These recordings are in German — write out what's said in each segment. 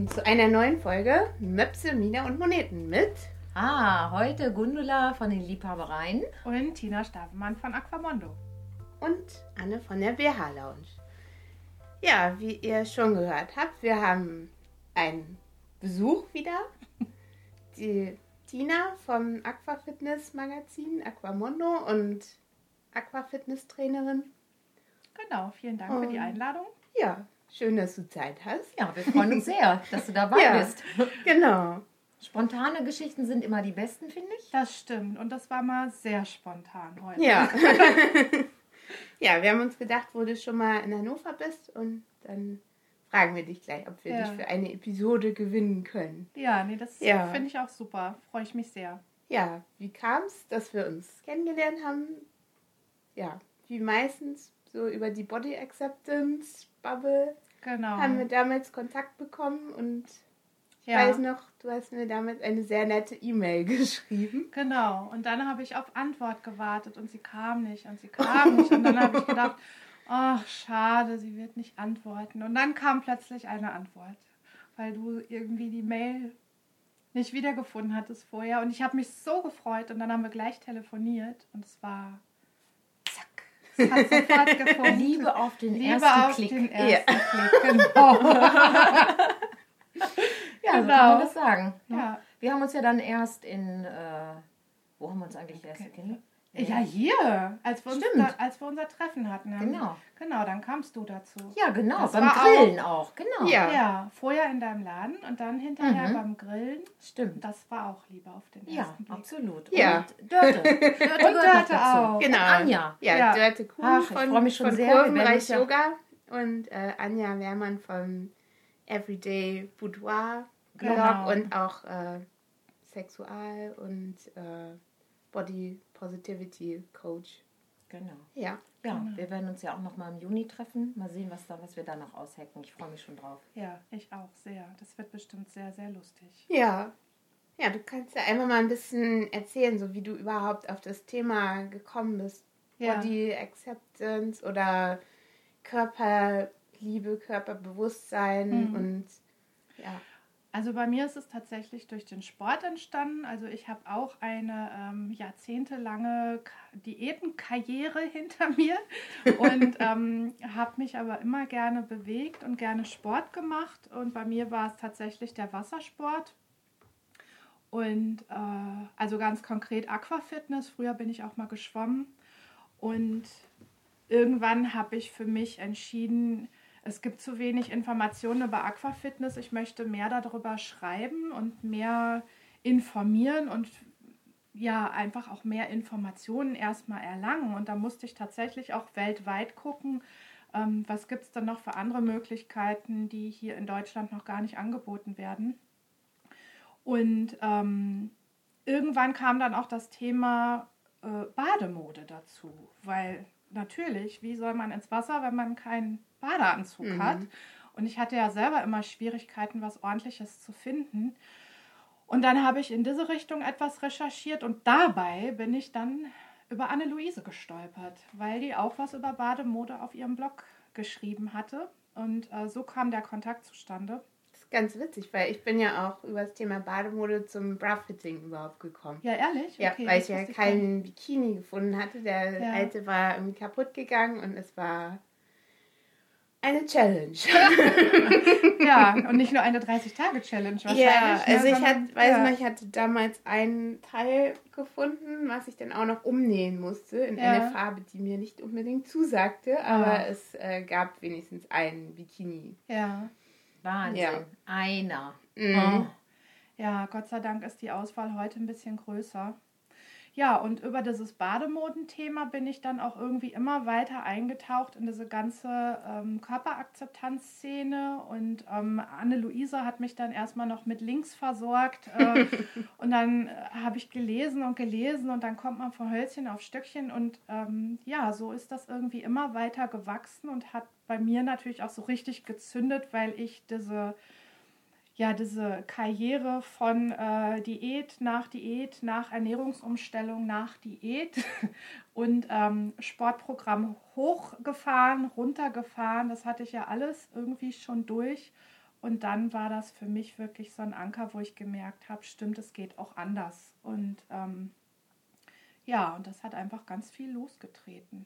Willkommen zu einer neuen Folge Möpse, Mina und Moneten mit Ah, heute Gundula von den Liebhabereien. Und Tina Stavenmann von Aquamondo. und Anne von der BH Lounge. Ja, wie ihr schon gehört habt, wir haben einen Besuch wieder. Die Tina vom Aquafitness Magazin Aquamondo und Aquafitness Trainerin. Genau, vielen Dank für die Und- Einladung. Ja, schön, dass du Zeit hast. Ja, wir freuen uns sehr, dass du dabei Ja. bist. Genau. Spontane Geschichten sind immer die besten, finde ich. Das stimmt. Und das war mal sehr spontan heute. Ja. ja, wir haben uns gedacht, wo du schon mal in Hannover bist und dann fragen wir dich gleich, ob wir Ja. dich für eine Episode gewinnen können. Ja, nee, das Ja. finde ich auch super. Freue ich mich sehr. Ja, wie kam es, dass wir uns kennengelernt haben? Ja, wie meistens so über die Body Acceptance Bubble Genau. haben wir damals Kontakt bekommen und ich ja, weiß noch, du hast mir damals eine sehr nette E-Mail geschrieben. genau. Und dann habe ich auf Antwort gewartet und sie kam nicht und sie kam nicht. Und dann habe ich gedacht, ach, schade, sie wird nicht antworten. Und dann kam plötzlich eine Antwort, weil du irgendwie die Mail nicht wiedergefunden hattest vorher. Und ich habe mich so gefreut und dann haben wir gleich telefoniert und es war hat sofort gefunden. Liebe auf den Liebe ersten auf Klick. den ersten Klick, genau. Ja, so Genau. kann man das sagen. ne? ja. Wir haben uns ja dann erst in, äh, wo haben wir uns eigentlich erst kennengelernt? Ja, hier, als wir, da, als wir unser Treffen hatten. Genau. Genau, dann kamst du dazu. Ja, genau, Das beim Grillen auch. genau. Ja. Ja, vorher in deinem Laden und dann hinterher Mhm. beim Grillen. Stimmt. Das war auch Liebe auf den Ja, ersten Blick. absolut. Ja. Und Dörte. Dörte Und Dörte auch. Genau. Und Anja. Ja, Ja. Dörte Kuhn Ach, ich von, mich schon von sehr. Kurvenreich Yoga und äh, Anja Wehrmann vom Everyday Boudoir Blog Genau. und auch äh, Sexual- und äh, Body Positivity Coach. Genau. Ja, Ja, Genau. wir werden uns ja auch noch mal im Juni treffen. Mal sehen, was, da, was wir da noch aushacken. Ich freue mich schon drauf. Ja, ich auch sehr. Das wird bestimmt sehr, sehr lustig. ja. Ja, du kannst ja einfach mal ein bisschen erzählen, so wie du überhaupt auf das Thema gekommen bist. Ja. Body Acceptance oder Körperliebe, Körperbewusstsein Mhm. und ja. Also bei mir ist es tatsächlich durch den Sport entstanden. Also ich habe auch eine ähm, jahrzehntelange Diätenkarriere hinter mir und ähm, habe mich aber immer gerne bewegt und gerne Sport gemacht. Und bei mir war es tatsächlich der Wassersport. Und äh, also ganz konkret Aquafitness. Früher bin ich auch mal geschwommen. Und irgendwann habe ich für mich entschieden, es gibt zu wenig Informationen über Aquafitness. Ich möchte mehr darüber schreiben und mehr informieren und ja, einfach auch mehr Informationen erstmal erlangen. Und da musste ich tatsächlich auch weltweit gucken, ähm, was gibt es denn noch für andere Möglichkeiten, die hier in Deutschland noch gar nicht angeboten werden. Und ähm, irgendwann kam dann auch das Thema äh, Bademode dazu, weil natürlich, wie soll man ins Wasser, wenn man keinen Badeanzug Mhm. hat? Und ich hatte ja selber immer Schwierigkeiten, was ordentliches zu finden. Und dann habe ich in diese Richtung etwas recherchiert und dabei bin ich dann über Anne-Luise gestolpert, weil die auch was über Bademode auf ihrem Blog geschrieben hatte. Und äh, so kam der Kontakt zustande. Ganz witzig, weil ich bin ja auch über das Thema Bademode zum Bra-Fitting überhaupt gekommen. Ja, ehrlich? Ja, Okay, weil das ich ja keinen Bikini gefunden hatte. Der Ja. alte war irgendwie kaputt gegangen und es war eine Challenge. Ja, und nicht nur eine 30-Tage-Challenge wahrscheinlich. Ja, ne, also ich hatte, weiß ja. noch, ich hatte damals ein Teil gefunden, was ich dann auch noch umnähen musste in Ja. eine Farbe, die mir nicht unbedingt zusagte, aber Ah. es äh, gab wenigstens einen Bikini. Ja. Wahnsinn. Ja. Einer. Mhm. Oh. ja, Gott sei Dank ist die Auswahl heute ein bisschen größer. Ja, und über dieses Bademodenthema bin ich dann auch irgendwie immer weiter eingetaucht in diese ganze ähm, Körperakzeptanzszene. Und ähm, Anne-Luise hat mich dann erstmal noch mit Links versorgt. Äh, und dann äh, habe ich gelesen und gelesen und dann kommt man von Hölzchen auf Stöckchen. Und ähm, ja, so ist das irgendwie immer weiter gewachsen und hat bei mir natürlich auch so richtig gezündet, weil ich diese ja, diese Karriere von äh, Diät nach Diät, nach Ernährungsumstellung nach Diät und ähm, Sportprogramm hochgefahren, runtergefahren, das hatte ich ja alles irgendwie schon durch. Und dann war das für mich wirklich so ein Anker, wo ich gemerkt habe, stimmt, es geht auch anders. Und ähm, ja, und das hat einfach ganz viel losgetreten.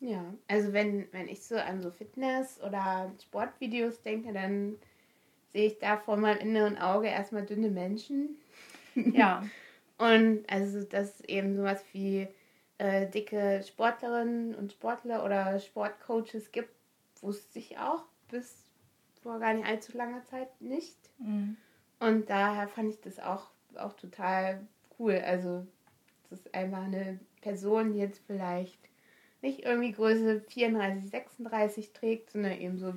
Ja, also wenn, wenn ich so an so Fitness- oder Sportvideos denke, dann sehe ich da vor meinem inneren Auge erstmal dünne Menschen. Ja. Und also, dass es eben sowas wie äh, dicke Sportlerinnen und Sportler oder Sportcoaches gibt, wusste ich auch bis vor gar nicht allzu langer Zeit nicht. Mhm. Und daher fand ich das auch, auch total cool. Also, das ist einfach eine Person, die jetzt vielleicht nicht irgendwie Größe 34, 36 trägt, sondern eben so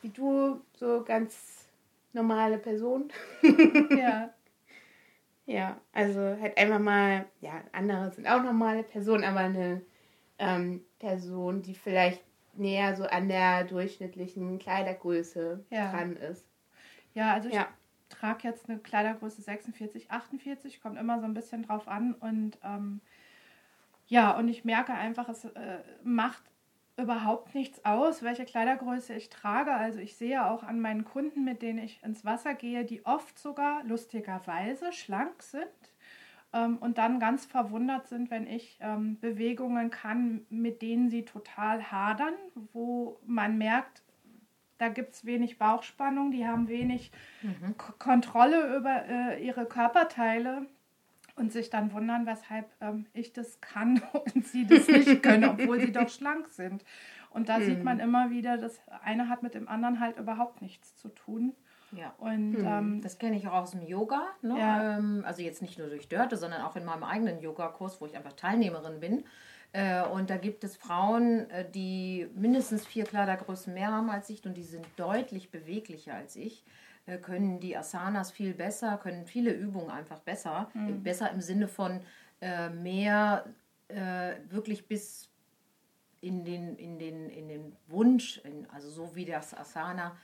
wie du, so ganz normale Person. Ja. Ja, also halt einfach mal, ja, andere sind auch normale Personen, aber eine ähm, Person, die vielleicht näher so an der durchschnittlichen Kleidergröße Ja. dran ist. Ja, also ich Ja. trage jetzt eine Kleidergröße 46, 48, kommt immer so ein bisschen drauf an. Und ähm, ja, und ich merke einfach, es äh, macht überhaupt nichts aus, welche Kleidergröße ich trage. Also ich sehe auch an meinen Kunden, mit denen ich ins Wasser gehe, die oft sogar lustigerweise schlank sind ähm, und dann ganz verwundert sind, wenn ich ähm, Bewegungen kann, mit denen sie total hadern, wo man merkt, da gibt es wenig Bauchspannung, die haben wenig K Kontrolle über äh, ihre Körperteile und sich dann wundern, weshalb ähm, ich das kann und sie das nicht können, obwohl sie doch schlank sind. Und da sieht man immer wieder, das eine hat mit dem anderen halt überhaupt nichts zu tun. Ja. Und ähm, Das kenne ich auch aus dem Yoga. Ne? Ja. Ähm, also jetzt nicht nur durch Dörte, sondern auch in meinem eigenen Yogakurs, wo ich einfach Teilnehmerin bin. Äh, und da gibt es Frauen, äh, die mindestens vier Kleidergrößen mehr haben als ich und die sind deutlich beweglicher als ich. Äh, können die Asanas viel besser, können viele Übungen einfach besser. Äh, Besser im Sinne von äh, mehr äh, wirklich bis in den, in den, in den Wunsch, in, also so wie das Asana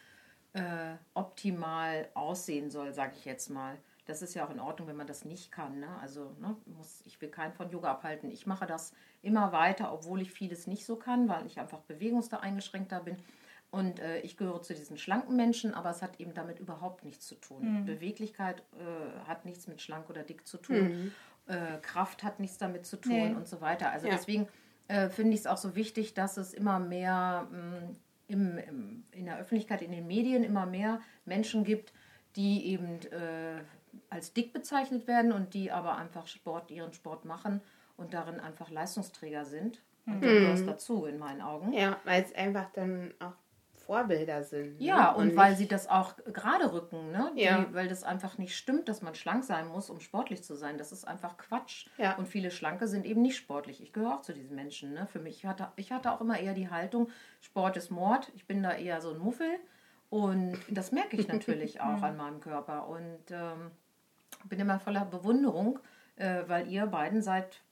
äh, optimal aussehen soll, sage ich jetzt mal. Das ist ja auch in Ordnung, wenn man das nicht kann. Ne? Also ne, muss, ich will keinen von Yoga abhalten. Ich mache das immer weiter, obwohl ich vieles nicht so kann, weil ich einfach bewegungsda eingeschränkter bin. Und äh, ich gehöre zu diesen schlanken Menschen, aber es hat eben damit überhaupt nichts zu tun. Beweglichkeit äh, hat nichts mit schlank oder dick zu tun. Äh, Kraft hat nichts damit zu tun Nee. und so weiter. Also Ja. deswegen äh, finde ich es auch so wichtig, dass es immer mehr mh, im, im, in der Öffentlichkeit, in den Medien immer mehr Menschen gibt, die eben äh, als dick bezeichnet werden und die aber einfach Sport, ihren Sport machen und darin einfach Leistungsträger sind. Und da gehört dazu in meinen Augen. Ja, weil es einfach dann auch Vorbilder sind. Ja, ne? und, weil nicht- sie das auch gerade rücken, ne? Die, Ja. weil das einfach nicht stimmt, dass man schlank sein muss, um sportlich zu sein. Das ist einfach Quatsch. Ja. Und viele Schlanke sind eben nicht sportlich. Ich gehöre auch zu diesen Menschen. Ne? Für mich ich hatte ich hatte auch immer eher die Haltung, Sport ist Mord. Ich bin da eher so ein Muffel. Und das merke ich natürlich auch an meinem Körper. Und ähm, bin immer voller Bewunderung, äh, weil ihr beiden seid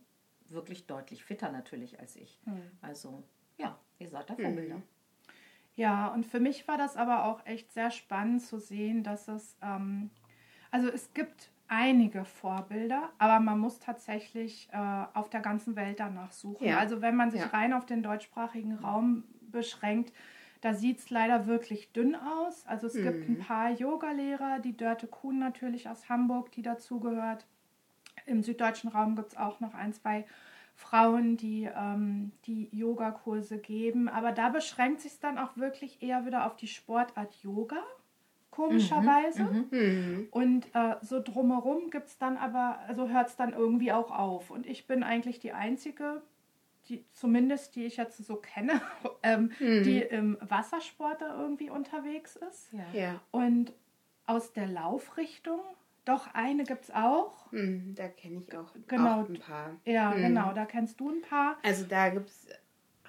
wirklich deutlich fitter natürlich als ich. Also ja, ihr seid da Vorbilder. Ja, und für mich war das aber auch echt sehr spannend zu sehen, dass es, ähm, also es gibt einige Vorbilder, aber man muss tatsächlich äh, auf der ganzen Welt danach suchen. Ja. Also wenn man sich Ja. rein auf den deutschsprachigen Raum beschränkt, da sieht es leider wirklich dünn aus. Also es gibt ein paar Yogalehrer, die Dörte Kuhn natürlich aus Hamburg, die dazugehört. Im süddeutschen Raum gibt es auch noch ein, zwei Frauen, die ähm, die Yogakurse geben. Aber da beschränkt sich dann auch wirklich eher wieder auf die Sportart Yoga, komischerweise. Mhm. Und äh, so drumherum gibt es dann aber, also hört es dann irgendwie auch auf. Und ich bin eigentlich die Einzige, die, zumindest die ich jetzt so kenne, ähm, die im Wassersport da irgendwie unterwegs ist. Ja, Und aus der Laufrichtung, doch eine gibt es auch. mhm, da kenne ich auch, Genau. auch ein paar. Ja, Mhm. genau, da kennst du ein paar. Also da gibt es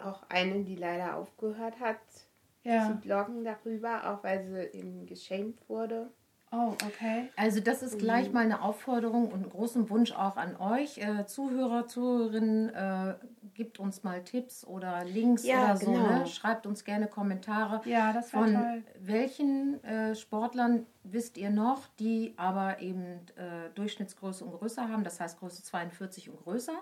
auch eine, die leider aufgehört hat zu Ja. bloggen darüber, auch weil sie eben geschämt wurde. Oh, okay. Also das ist gleich mal eine Aufforderung und einen großen Wunsch auch an euch, äh, Zuhörer, Zuhörerinnen, äh, gebt uns mal Tipps oder Links Ja, oder so. genau. Ne? Schreibt uns gerne Kommentare. Ja, das Von toll. welchen äh, Sportlern wisst ihr noch, die aber eben äh, Durchschnittsgröße und größer haben, das heißt Größe 42 und größer?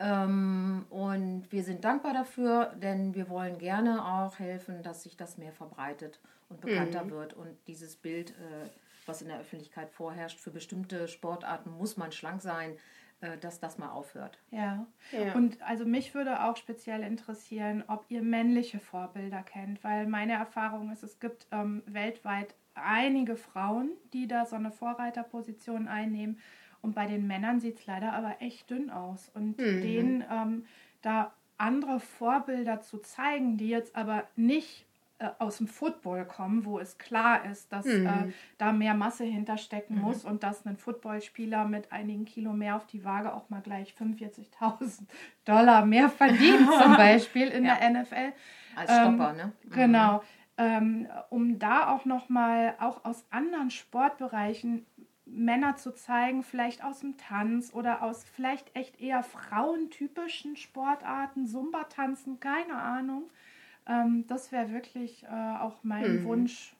Ähm, und wir sind dankbar dafür, denn wir wollen gerne auch helfen, dass sich das mehr verbreitet und bekannter Mhm. wird. Und dieses Bild, äh, was in der Öffentlichkeit vorherrscht, für bestimmte Sportarten muss man schlank sein, äh, dass das mal aufhört. Ja. Ja. Und also mich würde auch speziell interessieren, ob ihr männliche Vorbilder kennt, weil meine Erfahrung ist, es gibt ähm, weltweit einige Frauen, die da so eine Vorreiterposition einnehmen. Und bei den Männern sieht es leider aber echt dünn aus. Und Mhm. denen ähm, da andere Vorbilder zu zeigen, die jetzt aber nicht äh, aus dem Football kommen, wo es klar ist, dass Mhm. äh, da mehr Masse hinterstecken muss und dass ein Footballspieler mit einigen Kilo mehr auf die Waage auch mal gleich 45.000 Dollar mehr verdient, zum Beispiel in Ja. der NFL. Als Ähm, Stopper, ne? Mhm. Genau. Ähm, um da auch nochmal, auch aus anderen Sportbereichen, Männer zu zeigen, vielleicht aus dem Tanz oder aus vielleicht echt eher frauentypischen Sportarten, Zumba-Tanzen, keine Ahnung. Ähm, das wäre wirklich äh, auch mein Mhm. Wunsch,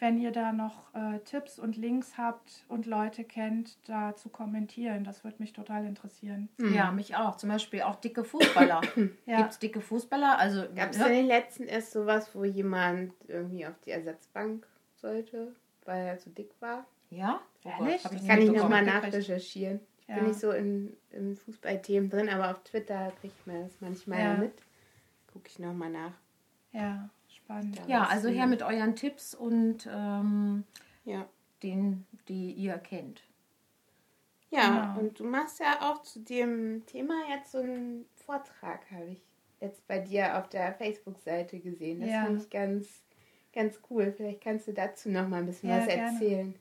wenn ihr da noch äh, Tipps und Links habt und Leute kennt, da zu kommentieren. Das würde mich total interessieren. Mhm. Ja, mich auch. Zum Beispiel auch dicke Fußballer. Ja. Gibt es dicke Fußballer? Also, Gab es ne? in den letzten erst sowas, wo jemand irgendwie auf die Ersatzbank sollte, weil er zu dick war? Ja? Oh Ehrlich? Das nicht Kann ich nochmal nachrecherchieren. Ich Ja. bin nicht so in, in Fußballthemen drin, aber auf Twitter kriegt man das manchmal Ja. mit. Gucke ich nochmal nach. Ja, spannend. Ja, also her mit euren Tipps und ähm, Ja. den, die ihr kennt. Ja, Genau. und du machst ja auch zu dem Thema jetzt so einen Vortrag, habe ich jetzt bei dir auf der Facebook-Seite gesehen. Das Ja. finde ich ganz, ganz cool. Vielleicht kannst du dazu noch mal ein bisschen Ja, was gerne. erzählen.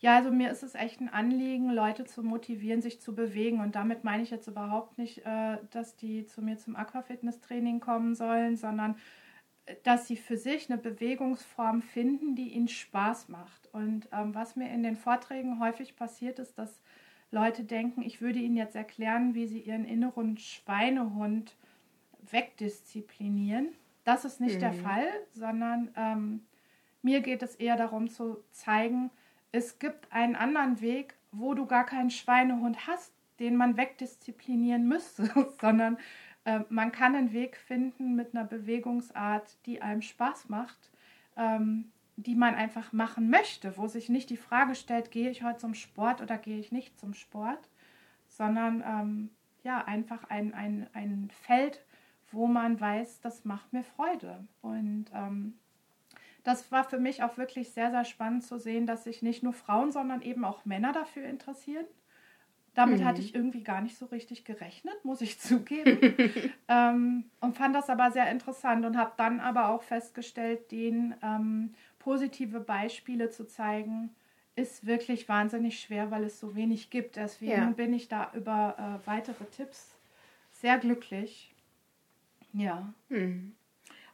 Ja, also mir ist es echt ein Anliegen, Leute zu motivieren, sich zu bewegen. Und damit meine ich jetzt überhaupt nicht, äh, dass die zu mir zum Aquafitness-Training kommen sollen, sondern dass sie für sich eine Bewegungsform finden, die ihnen Spaß macht. Und ähm, was mir in den Vorträgen häufig passiert ist, dass Leute denken, ich würde ihnen jetzt erklären, wie sie ihren inneren Schweinehund wegdisziplinieren. Das ist nicht der Mhm. Fall, sondern ähm, mir geht es eher darum zu zeigen, es gibt einen anderen Weg, wo du gar keinen Schweinehund hast, den man wegdisziplinieren müsste, sondern äh, man kann einen Weg finden mit einer Bewegungsart, die einem Spaß macht, ähm, die man einfach machen möchte, wo sich nicht die Frage stellt, gehe ich heute zum Sport oder gehe ich nicht zum Sport, sondern ähm, ja, einfach ein, ein, ein Feld, wo man weiß, das macht mir Freude. Und ähm, das war für mich auch wirklich sehr, sehr spannend zu sehen, dass sich nicht nur Frauen, sondern eben auch Männer dafür interessieren. Damit Mhm. hatte ich irgendwie gar nicht so richtig gerechnet, muss ich zugeben. ähm, und fand das aber sehr interessant und habe dann aber auch festgestellt, denen ähm, positive Beispiele zu zeigen, ist wirklich wahnsinnig schwer, weil es so wenig gibt. Deswegen Ja. bin ich da über äh, weitere Tipps sehr glücklich. Ja. Hm.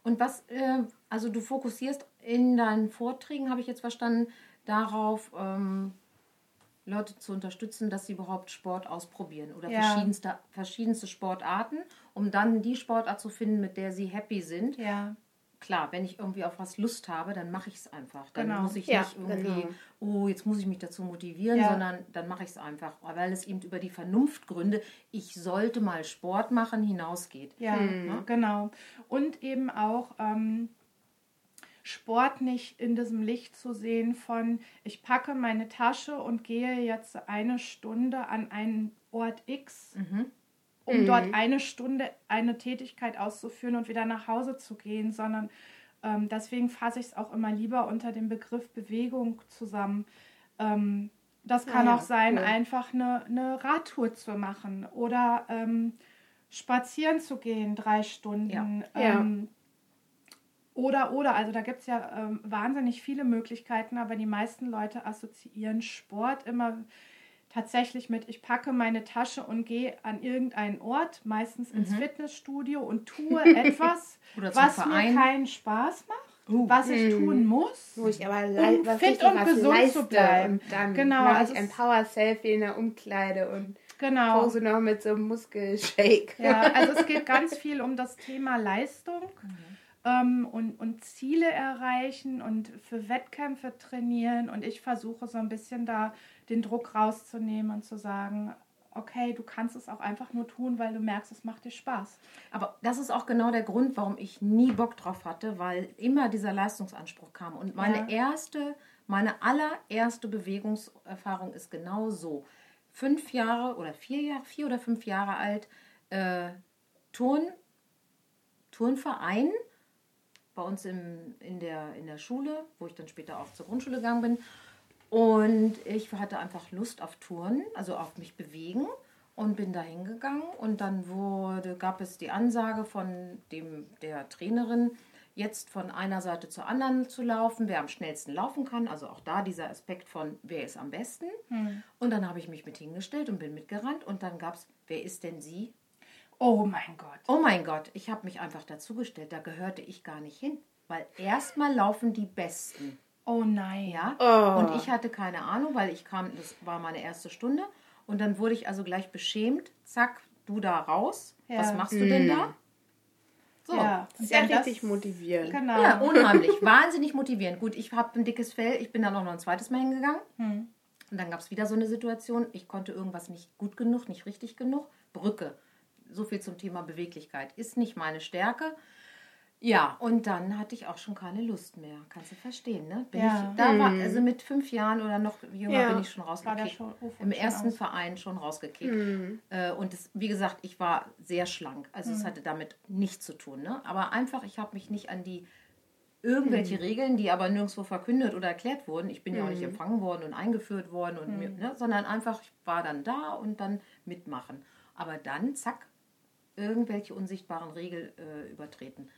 Und was, äh, also du fokussierst in deinen Vorträgen, habe ich jetzt verstanden, darauf, ähm, Leute zu unterstützen, dass sie überhaupt Sport ausprobieren oder Ja. verschiedenste, verschiedenste Sportarten, um dann die Sportart zu finden, mit der sie happy sind. Ja. Klar, wenn ich irgendwie auf was Lust habe, dann mache ich es einfach. Dann Genau. muss ich Ja, nicht irgendwie, genau. oh, jetzt muss ich mich dazu motivieren, Ja. sondern dann mache ich es einfach, weil es eben über die Vernunftgründe, ich sollte mal Sport machen, hinausgeht. Ja, Hm. genau. Und eben auch ähm, Sport nicht in diesem Licht zu sehen von, ich packe meine Tasche und gehe jetzt eine Stunde an einen Ort X, Mhm. um Mhm. dort eine Stunde eine Tätigkeit auszuführen und wieder nach Hause zu gehen, sondern ähm, deswegen fasse ich es auch immer lieber unter dem Begriff Bewegung zusammen. Ähm, das kann ja, auch sein, cool. einfach eine, eine Radtour zu machen oder ähm, spazieren zu gehen, drei Stunden. Ja. Ja. Ähm, oder, oder, also da gibt es ja ähm, wahnsinnig viele Möglichkeiten, aber die meisten Leute assoziieren Sport immer tatsächlich mit, ich packe meine Tasche und gehe an irgendeinen Ort, meistens ins Mhm. Fitnessstudio und tue etwas, was mir Verein. keinen Spaß macht, Uh. was ich Mhm. tun muss. Wo ich aber Um fit und gesund zu bleiben. Dann Genau, mache also ich ein Power-Selfie in der Umkleide und Genau. pose noch mit so einem Muskelshake. Ja, also es geht ganz viel um das Thema Leistung ähm, und, und Ziele erreichen und für Wettkämpfe trainieren. Und ich versuche so ein bisschen da den Druck rauszunehmen und zu sagen, okay, du kannst es auch einfach nur tun, weil du merkst, es macht dir Spaß. Aber das ist auch genau der Grund, warum ich nie Bock drauf hatte, weil immer dieser Leistungsanspruch kam. Und meine Ja. erste, meine allererste Bewegungserfahrung ist genau so. Fünf Jahre oder vier Jahre, vier oder fünf Jahre alt, äh, Turn, Turnverein bei uns im, in, der, in der Schule, wo ich dann später auch zur Grundschule gegangen bin. Und ich hatte einfach Lust auf Touren, also auf mich bewegen und bin da hingegangen. Und dann wurde, gab es die Ansage von dem, der Trainerin, jetzt von einer Seite zur anderen zu laufen, wer am schnellsten laufen kann. Also auch da dieser Aspekt von, wer ist am besten. Und dann habe ich mich mit hingestellt und bin mitgerannt. Und dann gab es, wer ist denn sie? Oh mein Gott. Oh mein Gott, ich habe mich einfach dazugestellt. Da gehörte ich gar nicht hin. Weil erstmal laufen die Besten. Oh nein. Ja. Oh. Und ich hatte keine Ahnung, weil ich kam, das war meine erste Stunde. Und dann wurde ich also gleich beschämt. Zack, du da raus. Ja. Was machst du denn da? So. Ja, Das ist ja wenn das- richtig motivierend. Genau. Ja, unheimlich, wahnsinnig motivierend. Gut, ich habe ein dickes Fell, ich bin dann auch noch ein zweites Mal hingegangen. Hm. Und dann gab es wieder so eine Situation, ich konnte irgendwas nicht gut genug, nicht richtig genug. Brücke. So viel zum Thema Beweglichkeit. Ist nicht meine Stärke. Ja, und dann hatte ich auch schon keine Lust mehr. Kannst du verstehen, ne? Bin Ja. ich, da war, also mit fünf Jahren oder noch jünger Ja. bin ich schon rausgekickt. schon, Ruf Im schon ersten aus. Verein schon rausgekickt. Mhm. Äh, und das, wie gesagt, ich war sehr schlank. Also es hatte damit nichts zu tun. Ne? Aber einfach, ich habe mich nicht an die irgendwelche Regeln, die aber nirgendwo verkündet oder erklärt wurden. Ich bin ja auch nicht empfangen worden und eingeführt worden, und mir, ne? sondern einfach, ich war dann da und dann mitmachen. Aber dann, zack, irgendwelche unsichtbaren Regeln äh, übertreten.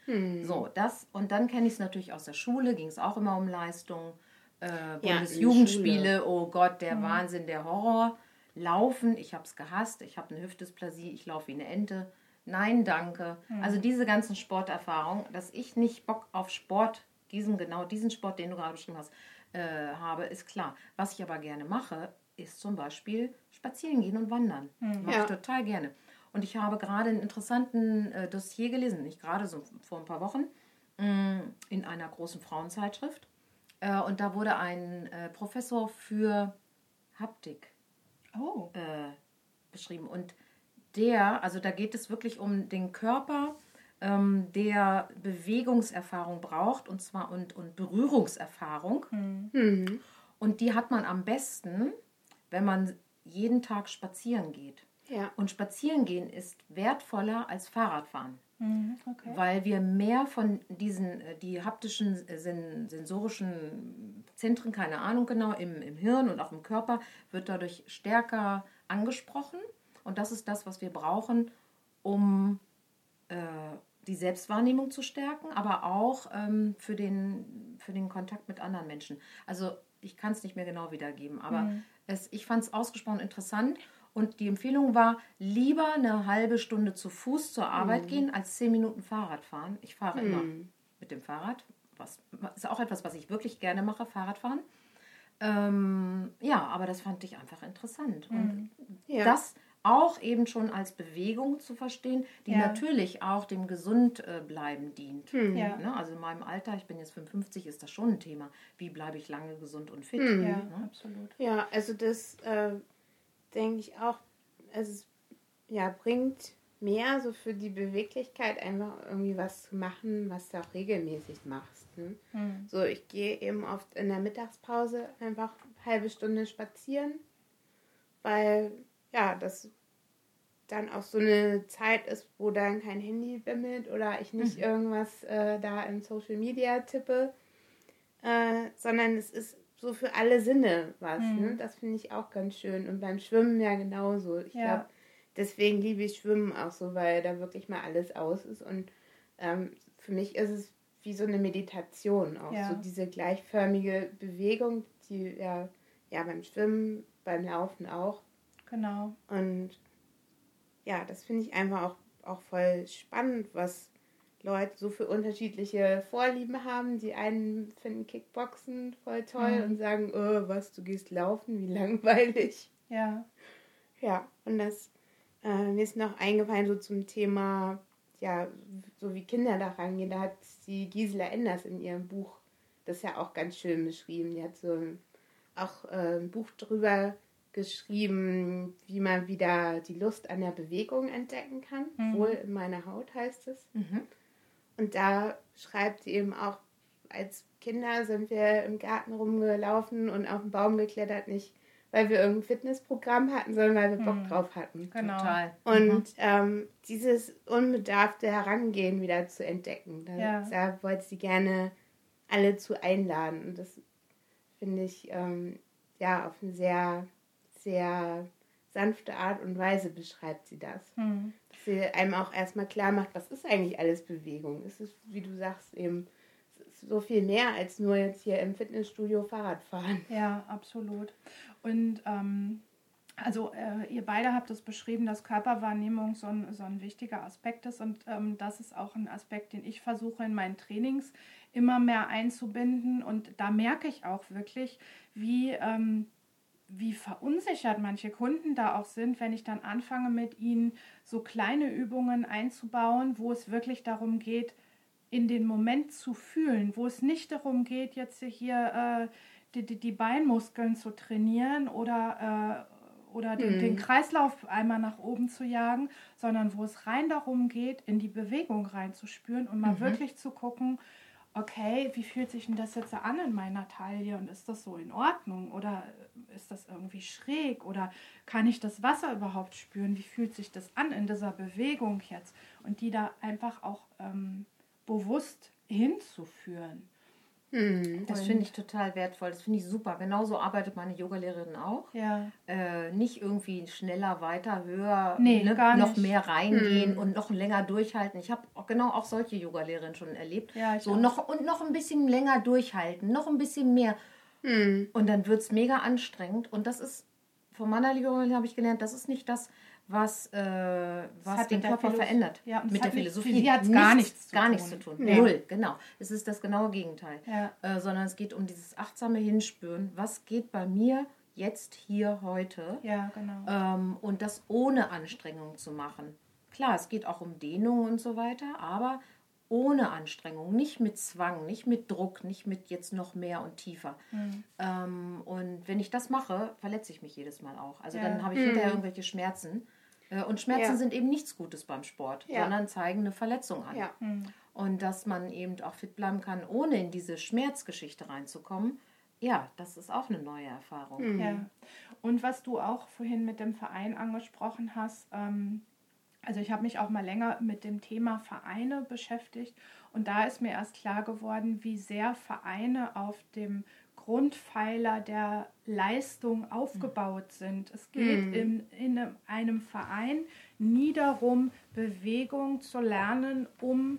So, das, und dann kenne ich es natürlich aus der Schule, ging es auch immer um Leistung. Äh, Bundesjugendspiele, oh Gott, der Wahnsinn, der Horror. Laufen, ich habe es gehasst, ich habe eine Hüftdysplasie, ich laufe wie eine Ente. Nein, danke. Also diese ganzen Sporterfahrungen, dass ich nicht Bock auf Sport, diesen genau diesen Sport, den du gerade beschrieben hast, äh, habe, ist klar. Was ich aber gerne mache, ist zum Beispiel spazieren gehen und wandern. Mache Ja. ich total gerne. Und ich habe gerade einen interessanten äh, Dossier gelesen, nicht gerade so vor ein paar Wochen, mh, in einer großen Frauenzeitschrift. Äh, und da wurde ein äh, Professor für Haptik Oh. äh, beschrieben. Und der, also da geht es wirklich um den Körper, ähm, der Bewegungserfahrung braucht und zwar und, und Berührungserfahrung. Mhm. Und die hat man am besten, wenn man jeden Tag spazieren geht. Ja. Und spazieren gehen ist wertvoller als Fahrradfahren Mhm, okay. weil wir mehr von diesen, äh, die haptischen, äh, sen sensorischen Zentren, keine Ahnung genau, im, im Hirn und auch im Körper, wird dadurch stärker angesprochen. Und das ist das, was wir brauchen, um äh, die Selbstwahrnehmung zu stärken, aber auch ähm, für, den, für den Kontakt mit anderen Menschen. Also ich kann es nicht mehr genau wiedergeben, aber es, ich fand es ausgesprochen interessant. Und die Empfehlung war, lieber eine halbe Stunde zu Fuß zur Arbeit gehen, als zehn Minuten Fahrrad fahren. Ich fahre immer mit dem Fahrrad. Was ist auch etwas, was ich wirklich gerne mache, Fahrradfahren. Ähm, ja, aber das fand ich einfach interessant. Und Ja. das auch eben schon als Bewegung zu verstehen, die Ja. natürlich auch dem Gesundbleiben dient. Ja. Ne? Also in meinem Alter, ich bin jetzt 55, ist das schon ein Thema. Wie bleibe ich lange gesund und fit? Ja, Ne? absolut. Ja, also das äh, denke ich auch, also es ja, bringt mehr so für die Beweglichkeit einfach irgendwie was zu machen, was du auch regelmäßig machst. Ne? Hm. So, ich gehe eben oft in der Mittagspause einfach eine halbe Stunde spazieren, weil ja, das dann auch so eine Zeit ist, wo dann kein Handy bimmelt oder ich nicht irgendwas äh, da in Social Media tippe, äh, sondern es ist so für alle Sinne was. Ne? Das finde ich auch ganz schön. Und beim Schwimmen ja genauso. Ich Ja. glaube, deswegen liebe ich Schwimmen auch so, weil da wirklich mal alles aus ist. Und ähm, für mich ist es wie so eine Meditation auch. Ja. So diese gleichförmige Bewegung, die ja, ja beim Schwimmen, beim Laufen auch. Genau. Und ja, das finde ich einfach auch, auch voll spannend, was Leute so für unterschiedliche Vorlieben haben. Die einen finden Kickboxen voll toll Mhm. und sagen, oh, was, du gehst laufen, wie langweilig. Ja. Ja, und das, äh, mir ist noch eingefallen, so zum Thema, ja, so wie Kinder da rangehen. Da hat die Gisela Enders in ihrem Buch das ja auch ganz schön beschrieben. Die hat so auch äh, ein Buch drüber geschrieben, wie man wieder die Lust an der Bewegung entdecken kann. Mhm. Wohl in meiner Haut heißt es. Mhm. Und da schreibt sie eben auch, als Kinder sind wir im Garten rumgelaufen und auf den Baum geklettert, nicht weil wir irgendein Fitnessprogramm hatten, sondern weil wir Bock Mhm. drauf hatten. Genau. Total. Und Mhm. ähm, dieses unbedarfte Herangehen wieder zu entdecken, da, Ja. da wollte sie gerne alle zu einladen. Und das finde ich ähm, ja auf eine sehr, sehr sanfte Art und Weise beschreibt sie das. Hm. Dass sie einem auch erstmal klar macht, was ist eigentlich alles Bewegung? Es ist, wie du sagst, eben so viel mehr als nur jetzt hier im Fitnessstudio Fahrrad fahren. Ja, absolut. Und ähm, also äh, ihr beide habt es beschrieben, dass Körperwahrnehmung so ein, so ein wichtiger Aspekt ist. Und ähm, das ist auch ein Aspekt, den ich versuche in meinen Trainings immer mehr einzubinden. Und da merke ich auch wirklich, wie, ähm, wie verunsichert manche Kunden da auch sind, wenn ich dann anfange mit ihnen so kleine Übungen einzubauen, wo es wirklich darum geht, in den Moment zu fühlen, wo es nicht darum geht, jetzt hier äh, die, die, die Beinmuskeln zu trainieren oder, äh, oder den, Mhm. den Kreislauf einmal nach oben zu jagen, sondern wo es rein darum geht, in die Bewegung reinzuspüren und mal Mhm. wirklich zu gucken, okay, wie fühlt sich denn das jetzt an in meiner Taille und ist das so in Ordnung oder ist das irgendwie schräg oder kann ich das Wasser überhaupt spüren? Wie fühlt sich das an in dieser Bewegung jetzt? Und die da einfach auch ähm, bewusst hinzuführen. Hm. Das finde ich total wertvoll. Das finde ich super. Genauso arbeitet meine Yogalehrerin auch. Ja, Äh, nicht irgendwie schneller, weiter, höher, Nee, ne, noch mehr reingehen Hm. und noch länger durchhalten. Ich habe auch genau auch solche Yogalehrerinnen schon erlebt. Ja, ich so auch. noch und noch ein bisschen länger durchhalten, noch ein bisschen mehr. Hm. Und dann wird es mega anstrengend. Und das ist, von meiner Yogalehrerin habe ich gelernt, das ist nicht das, was, äh, was hat den Körper Philos- verändert. Ja, mit der hat Philosophie. für sie hat's gar nichts zu gar tun. nichts zu tun. Nee. Null, genau. Es ist das genaue Gegenteil. Ja. Äh, sondern es geht um dieses achtsame Hinspüren. Was geht bei mir jetzt hier heute? ja, genau. Ähm, und das ohne Anstrengung zu machen. Klar, es geht auch um Dehnung und so weiter, aber ohne Anstrengung, nicht mit Zwang, nicht mit Druck, nicht mit jetzt noch mehr und tiefer. Hm. Ähm, und wenn ich das mache, verletze ich mich jedes Mal auch. Also Ja. dann habe ich Mhm. hinterher irgendwelche Schmerzen. Äh, und Schmerzen Ja. sind eben nichts Gutes beim Sport, Ja. sondern zeigen eine Verletzung an. Ja. Hm. Und dass man eben auch fit bleiben kann, ohne in diese Schmerzgeschichte reinzukommen, ja, das ist auch eine neue Erfahrung. Hm. Ja. Und was du auch vorhin mit dem Verein angesprochen hast, ähm, also ich habe mich auch mal länger mit dem Thema Vereine beschäftigt und da ist mir erst klar geworden, wie sehr Vereine auf dem Grundpfeiler der Leistung aufgebaut sind. Es geht Mhm. in, in einem- Verein nie darum, Bewegung zu lernen, um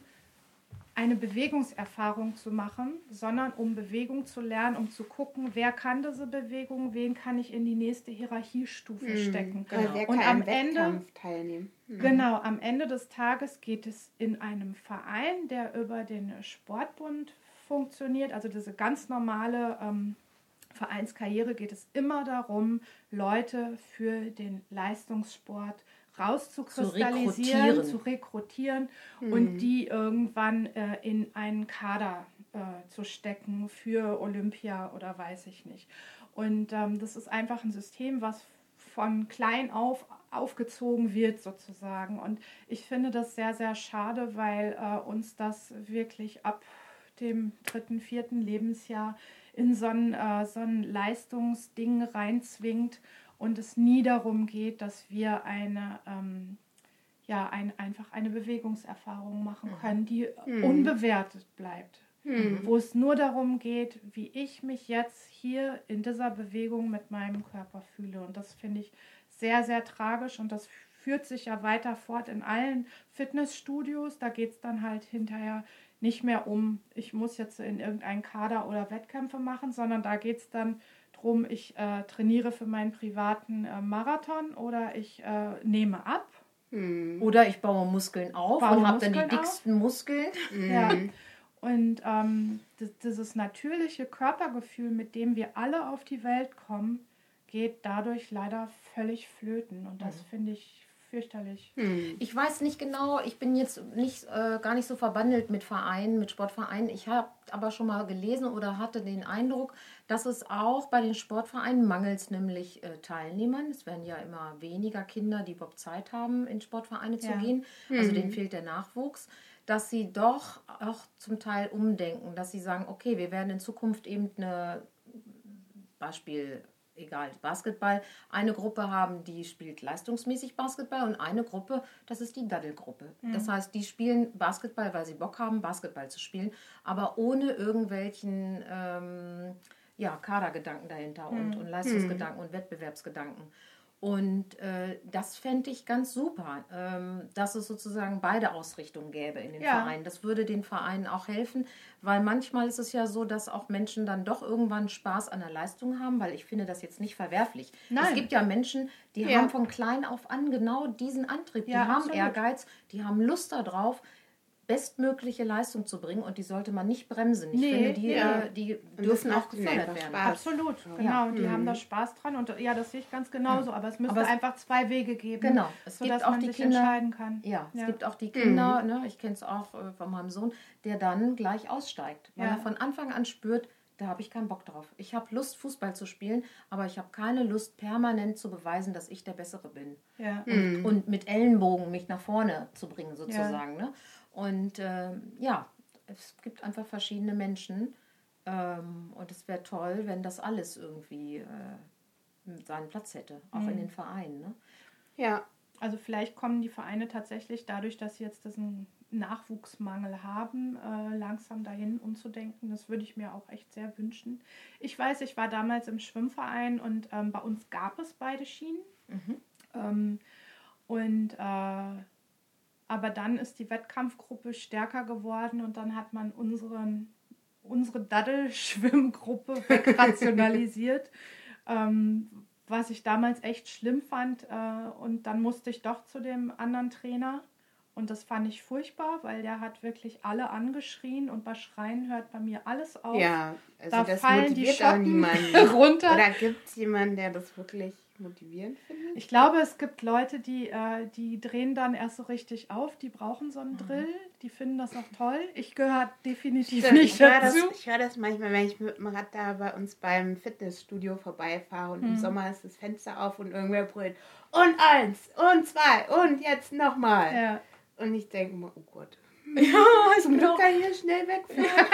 eine Bewegungserfahrung zu machen, sondern um Bewegung zu lernen, um zu gucken, wer kann diese Bewegung, wen kann ich in die nächste Hierarchiestufe Hm. stecken. Oder wer Und kann am am Ende- teilnehmen? Hm. Genau, am Ende des Tages geht es in einem Verein, der über den Sportbund funktioniert, also diese ganz normale ähm, Vereinskarriere, geht es immer darum, Leute für den Leistungssport rauszukristallisieren, rekrutieren. zu rekrutieren Hm. und die irgendwann äh, in einen Kader äh, zu stecken für Olympia oder weiß ich nicht. Und ähm, das ist einfach ein System, was von klein auf aufgezogen wird sozusagen. Und ich finde das sehr, sehr schade, weil äh, uns das wirklich ab dem dritten, vierten Lebensjahr in so ein, äh, so ein Leistungsding reinzwingt und es nie darum geht, dass wir eine, ähm, ja, ein, einfach eine Bewegungserfahrung machen können, die Mhm. unbewertet bleibt. Hm. Wo es nur darum geht, wie ich mich jetzt hier in dieser Bewegung mit meinem Körper fühle. Und das finde ich sehr, sehr tragisch und das führt sich ja weiter fort in allen Fitnessstudios. Da geht es dann halt hinterher nicht mehr um, ich muss jetzt in irgendeinen Kader oder Wettkämpfe machen, sondern da geht es dann darum, ich äh, trainiere für meinen privaten äh, Marathon oder ich äh, nehme ab. Hm. Oder ich baue Muskeln auf Baue und habe dann die Muskeln auf. dicksten Muskeln. Ja. Hm. Und ähm, das, dieses natürliche Körpergefühl, mit dem wir alle auf die Welt kommen, geht dadurch leider völlig flöten. Und das finde ich, fürchterlich. Hm. Ich weiß nicht genau, ich bin jetzt nicht, äh, gar nicht so verbandelt mit Vereinen, mit Sportvereinen. Ich habe aber schon mal gelesen oder hatte den Eindruck, dass es auch bei den Sportvereinen mangelt nämlich äh, Teilnehmern. Es werden ja immer weniger Kinder, die überhaupt Zeit haben, in Sportvereine zu Ja. gehen. Also denen fehlt der Nachwuchs. Dass sie doch auch zum Teil umdenken, dass sie sagen, okay, wir werden in Zukunft eben eine Beispiel, egal, Basketball, eine Gruppe haben, die spielt leistungsmäßig Basketball und eine Gruppe, das ist die Daddelgruppe. Das heißt, die spielen Basketball, weil sie Bock haben, Basketball zu spielen, aber ohne irgendwelchen ähm, ja, Kadergedanken dahinter und, und Leistungsgedanken und Wettbewerbsgedanken. Und äh, das fände ich ganz super, ähm, dass es sozusagen beide Ausrichtungen gäbe in den Ja. Vereinen. Das würde den Vereinen auch helfen, weil manchmal ist es ja so, dass auch Menschen dann doch irgendwann Spaß an der Leistung haben, weil ich finde das jetzt nicht verwerflich. Nein. Es gibt ja Menschen, die Ja. haben von klein auf an genau diesen Antrieb, die Ja, haben absolut. Ehrgeiz, die haben Lust darauf, bestmögliche Leistung zu bringen und die sollte man nicht bremsen. Ich Nee, finde, die, ja. äh, die dürfen auch gefördert werden. Spaß. Absolut, genau. Die Mhm. haben da Spaß dran und ja, das sehe ich ganz genauso. Aber es müsste Aber es- einfach zwei Wege geben, Genau. Es sodass gibt auch man die sich Kinder, entscheiden kann. Ja, es Ja. gibt auch die Kinder, ne, ich kenne es auch äh, von meinem Sohn, der dann gleich aussteigt, weil Ja. er von Anfang an spürt, da habe ich keinen Bock drauf. Ich habe Lust, Fußball zu spielen, aber ich habe keine Lust, permanent zu beweisen, dass ich der Bessere bin. Ja. Und, und mit Ellenbogen mich nach vorne zu bringen, sozusagen. Ne? Und ähm, ja, es gibt einfach verschiedene Menschen. Ähm, und es wäre toll, wenn das alles irgendwie äh, seinen Platz hätte, auch in den Vereinen. Ne? Ja, Also vielleicht kommen die Vereine tatsächlich dadurch, dass sie jetzt diesen Nachwuchsmangel haben, äh, langsam dahin umzudenken. Das würde ich mir auch echt sehr wünschen. Ich weiß, ich war damals im Schwimmverein und ähm, bei uns gab es beide Schienen. Ähm, und äh, aber dann ist die Wettkampfgruppe stärker geworden und dann hat man unseren, unsere Daddel-Schwimmgruppe wegrationalisiert. ähm, was ich damals echt schlimm fand. Äh, und dann musste ich doch zu dem anderen Trainer. Und das fand ich furchtbar, weil der hat wirklich alle angeschrien und bei Schreien hört bei mir alles auf. ja. Also Da das fallen die Schotten niemanden. runter. Oder gibt es jemanden, der das wirklich motivierend findet? Ich glaube, es gibt Leute, die, äh, die drehen dann erst so richtig auf, die brauchen so einen Mhm. Drill, die finden das auch toll. Ich gehöre definitiv Stimmt, nicht ich höre das, dazu. ich höre das manchmal, wenn ich mit dem Rad da bei uns beim Fitnessstudio vorbeifahre und Mhm. im Sommer ist das Fenster auf und irgendwer brüllt und eins und zwei und jetzt nochmal. Ja. Und ich denke immer, oh Gott, Ja, zum Glück kann ich hier schnell wegfahren.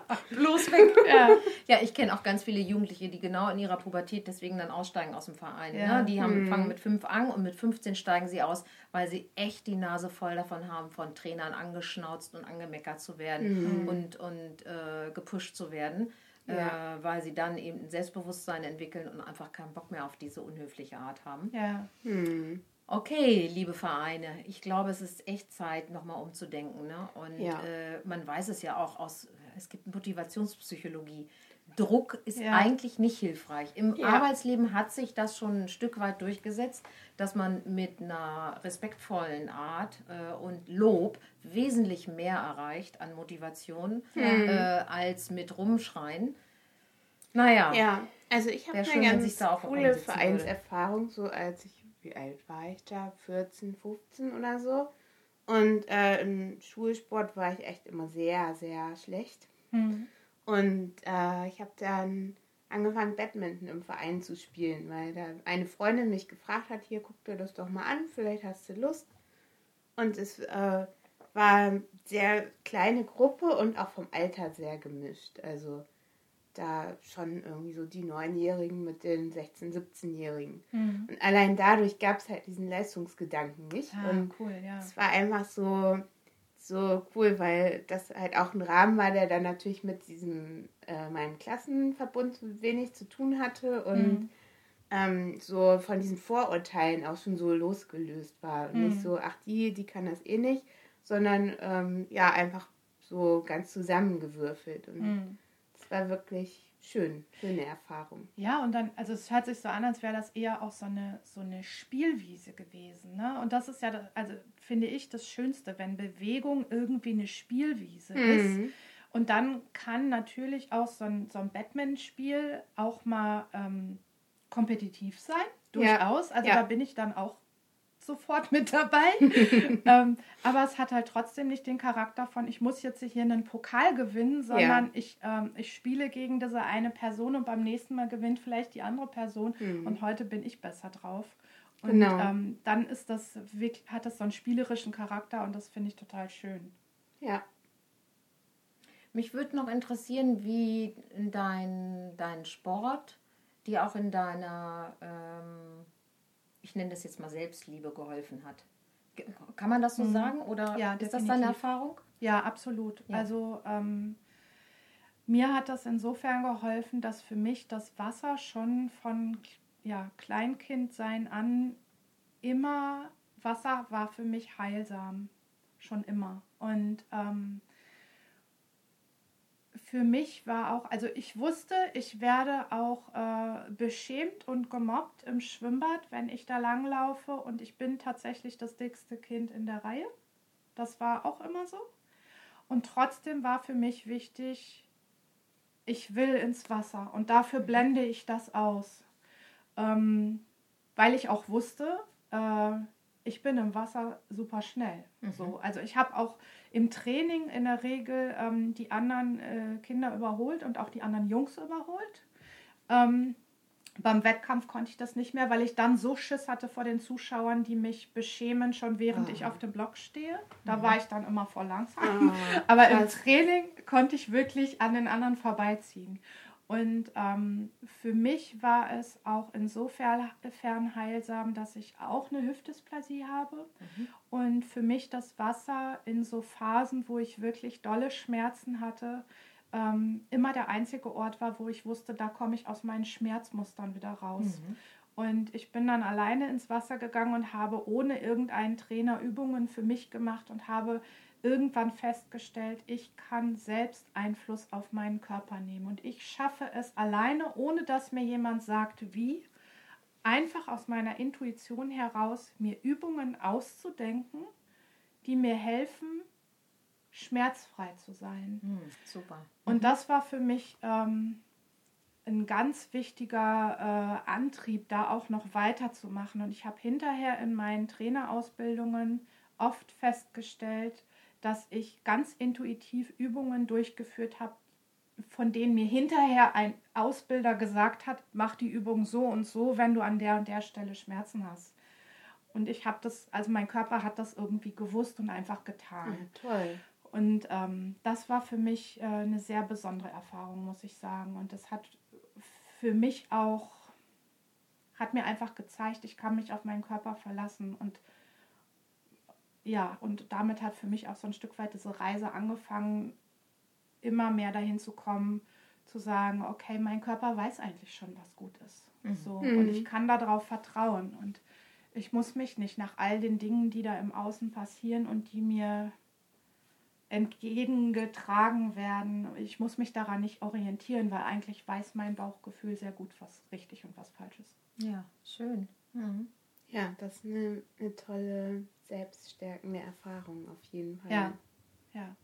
bloß weg. Ja. Ja, ich kenne auch ganz viele Jugendliche, die genau in ihrer Pubertät deswegen dann aussteigen aus dem Verein. Ja. Ne? Die haben, fangen mit fünf an und mit 15 steigen sie aus, weil sie echt die Nase voll davon haben, von Trainern angeschnauzt und angemeckert zu werden und, und äh, gepusht zu werden. Ja. Äh, weil sie dann eben ein Selbstbewusstsein entwickeln und einfach keinen Bock mehr auf diese unhöfliche Art haben. ja. Hm. Okay, liebe Vereine, ich glaube, es ist echt Zeit, nochmal umzudenken. Ne? Und Ja. äh, man weiß es ja auch aus, es gibt Motivationspsychologie. Druck ist Ja. eigentlich nicht hilfreich. Im Ja. Arbeitsleben hat sich das schon ein Stück weit durchgesetzt, dass man mit einer respektvollen Art äh, und Lob wesentlich mehr erreicht an Motivation äh, als mit Rumschreien. Naja, Ja, also ich habe eine ganz coole. Vereinserfahrung, so als ich, wie alt war ich da? 14, 15 oder so. Und äh, im Schulsport war ich echt immer sehr, sehr schlecht. Hm. Und äh, ich habe dann angefangen, Badminton im Verein zu spielen, weil da eine Freundin mich gefragt hat, hier, guck dir das doch mal an, vielleicht hast du Lust. Und es äh, war eine sehr kleine Gruppe und auch vom Alter sehr gemischt. Also da schon irgendwie so die Neunjährigen mit den 16-, 17-Jährigen. Hm. Und allein dadurch gab es halt diesen Leistungsgedanken nicht. Ah, und cool, ja. es war einfach so, so cool, weil das halt auch ein Rahmen war, der dann natürlich mit diesem äh, meinem Klassenverbund wenig zu tun hatte und Mhm. ähm, so von diesen Vorurteilen auch schon so losgelöst war. Und Mhm. nicht so, ach die, die kann das eh nicht, sondern ähm, ja, einfach so ganz zusammengewürfelt. Und Hm. es war wirklich schön, schöne Erfahrung. Ja, und dann, also es hört sich so an, als wäre das eher auch so eine, so eine Spielwiese gewesen. Ne? Und das ist ja, das- also finde ich, das Schönste, wenn Bewegung irgendwie eine Spielwiese ist. Mhm. Und dann kann natürlich auch so ein, so ein Batman-Spiel auch mal ähm, kompetitiv sein. durchaus. Also Ja. da bin ich dann auch sofort mit dabei. ähm, aber es hat halt trotzdem nicht den Charakter von, ich muss jetzt hier einen Pokal gewinnen, sondern ich, ähm, ich spiele gegen diese eine Person und beim nächsten Mal gewinnt vielleicht die andere Person Mhm. und heute bin ich besser drauf. Und Genau. ähm, dann ist das wirklich, hat das so einen spielerischen Charakter und das finde ich total schön. Ja. Mich würde noch interessieren, wie dein, dein Sport dir auch in deiner, ähm, ich nenne das jetzt mal Selbstliebe geholfen hat. Kann man das so Mhm. sagen oder Ja, ist das deine definitiv. Erfahrung? Ja, absolut. Ja. Also ähm, mir hat das insofern geholfen, dass für mich das Wasser schon von ja, Kleinkindsein an immer, Wasser war für mich heilsam. Schon immer. Und ähm, für mich war auch, also ich wusste, ich werde auch äh, beschämt und gemobbt im Schwimmbad, wenn ich da langlaufe und ich bin tatsächlich das dickste Kind in der Reihe. Das war auch immer so. Und trotzdem war für mich wichtig, ich will ins Wasser und dafür blende ich das aus. Ähm, weil ich auch wusste, äh, ich bin im Wasser super schnell. So, also ich habe auch im Training in der Regel ähm, die anderen äh, Kinder überholt und auch die anderen Jungs überholt. Ähm, beim Wettkampf konnte ich das nicht mehr, weil ich dann so Schiss hatte vor den Zuschauern, die mich beschämen, schon während Ah. ich auf dem Block stehe. Da war ich dann immer voll langsam. Ah, Aber im. Training konnte ich wirklich an den anderen vorbeiziehen. Und ähm, für mich war es auch insofern fern heilsam, dass ich auch eine Hüftdysplasie habe. Und für mich das Wasser in so Phasen, wo ich wirklich dolle Schmerzen hatte, ähm, immer der einzige Ort war, wo ich wusste, da komme ich aus meinen Schmerzmustern wieder raus. Und ich bin dann alleine ins Wasser gegangen und habe ohne irgendeinen Trainer Übungen für mich gemacht und habe irgendwann festgestellt, ich kann selbst Einfluss auf meinen Körper nehmen. Und ich schaffe es alleine, ohne dass mir jemand sagt, wie, einfach aus meiner Intuition heraus, mir Übungen auszudenken, die mir helfen, schmerzfrei zu sein. Hm, super. Und das war für mich ähm, ein ganz wichtiger äh, Antrieb, da auch noch weiterzumachen. Und ich habe hinterher in meinen Trainerausbildungen oft festgestellt, dass ich ganz intuitiv Übungen durchgeführt habe, von denen mir hinterher ein Ausbilder gesagt hat, mach die Übung so und so, wenn du an der und der Stelle Schmerzen hast. Und ich habe das, also mein Körper hat das irgendwie gewusst und einfach getan. Ah, toll. Und ähm, das war für mich äh, eine sehr besondere Erfahrung, muss ich sagen. Und das hat für mich auch, hat mir einfach gezeigt, ich kann mich auf meinen Körper verlassen. Und ja, und damit hat für mich auch so ein Stück weit diese Reise angefangen, immer mehr dahin zu kommen, zu sagen, okay, mein Körper weiß eigentlich schon, was gut ist. So, Mhm. und ich kann darauf vertrauen. Und ich muss mich nicht nach all den Dingen, die da im Außen passieren und die mir entgegengetragen werden. Ich muss mich daran nicht orientieren, weil eigentlich weiß mein Bauchgefühl sehr gut, was richtig und was falsch ist. Ja, schön. Mhm. Ja, das ist eine, eine tolle, selbststärkende Erfahrung auf jeden Fall. Ja. Ja.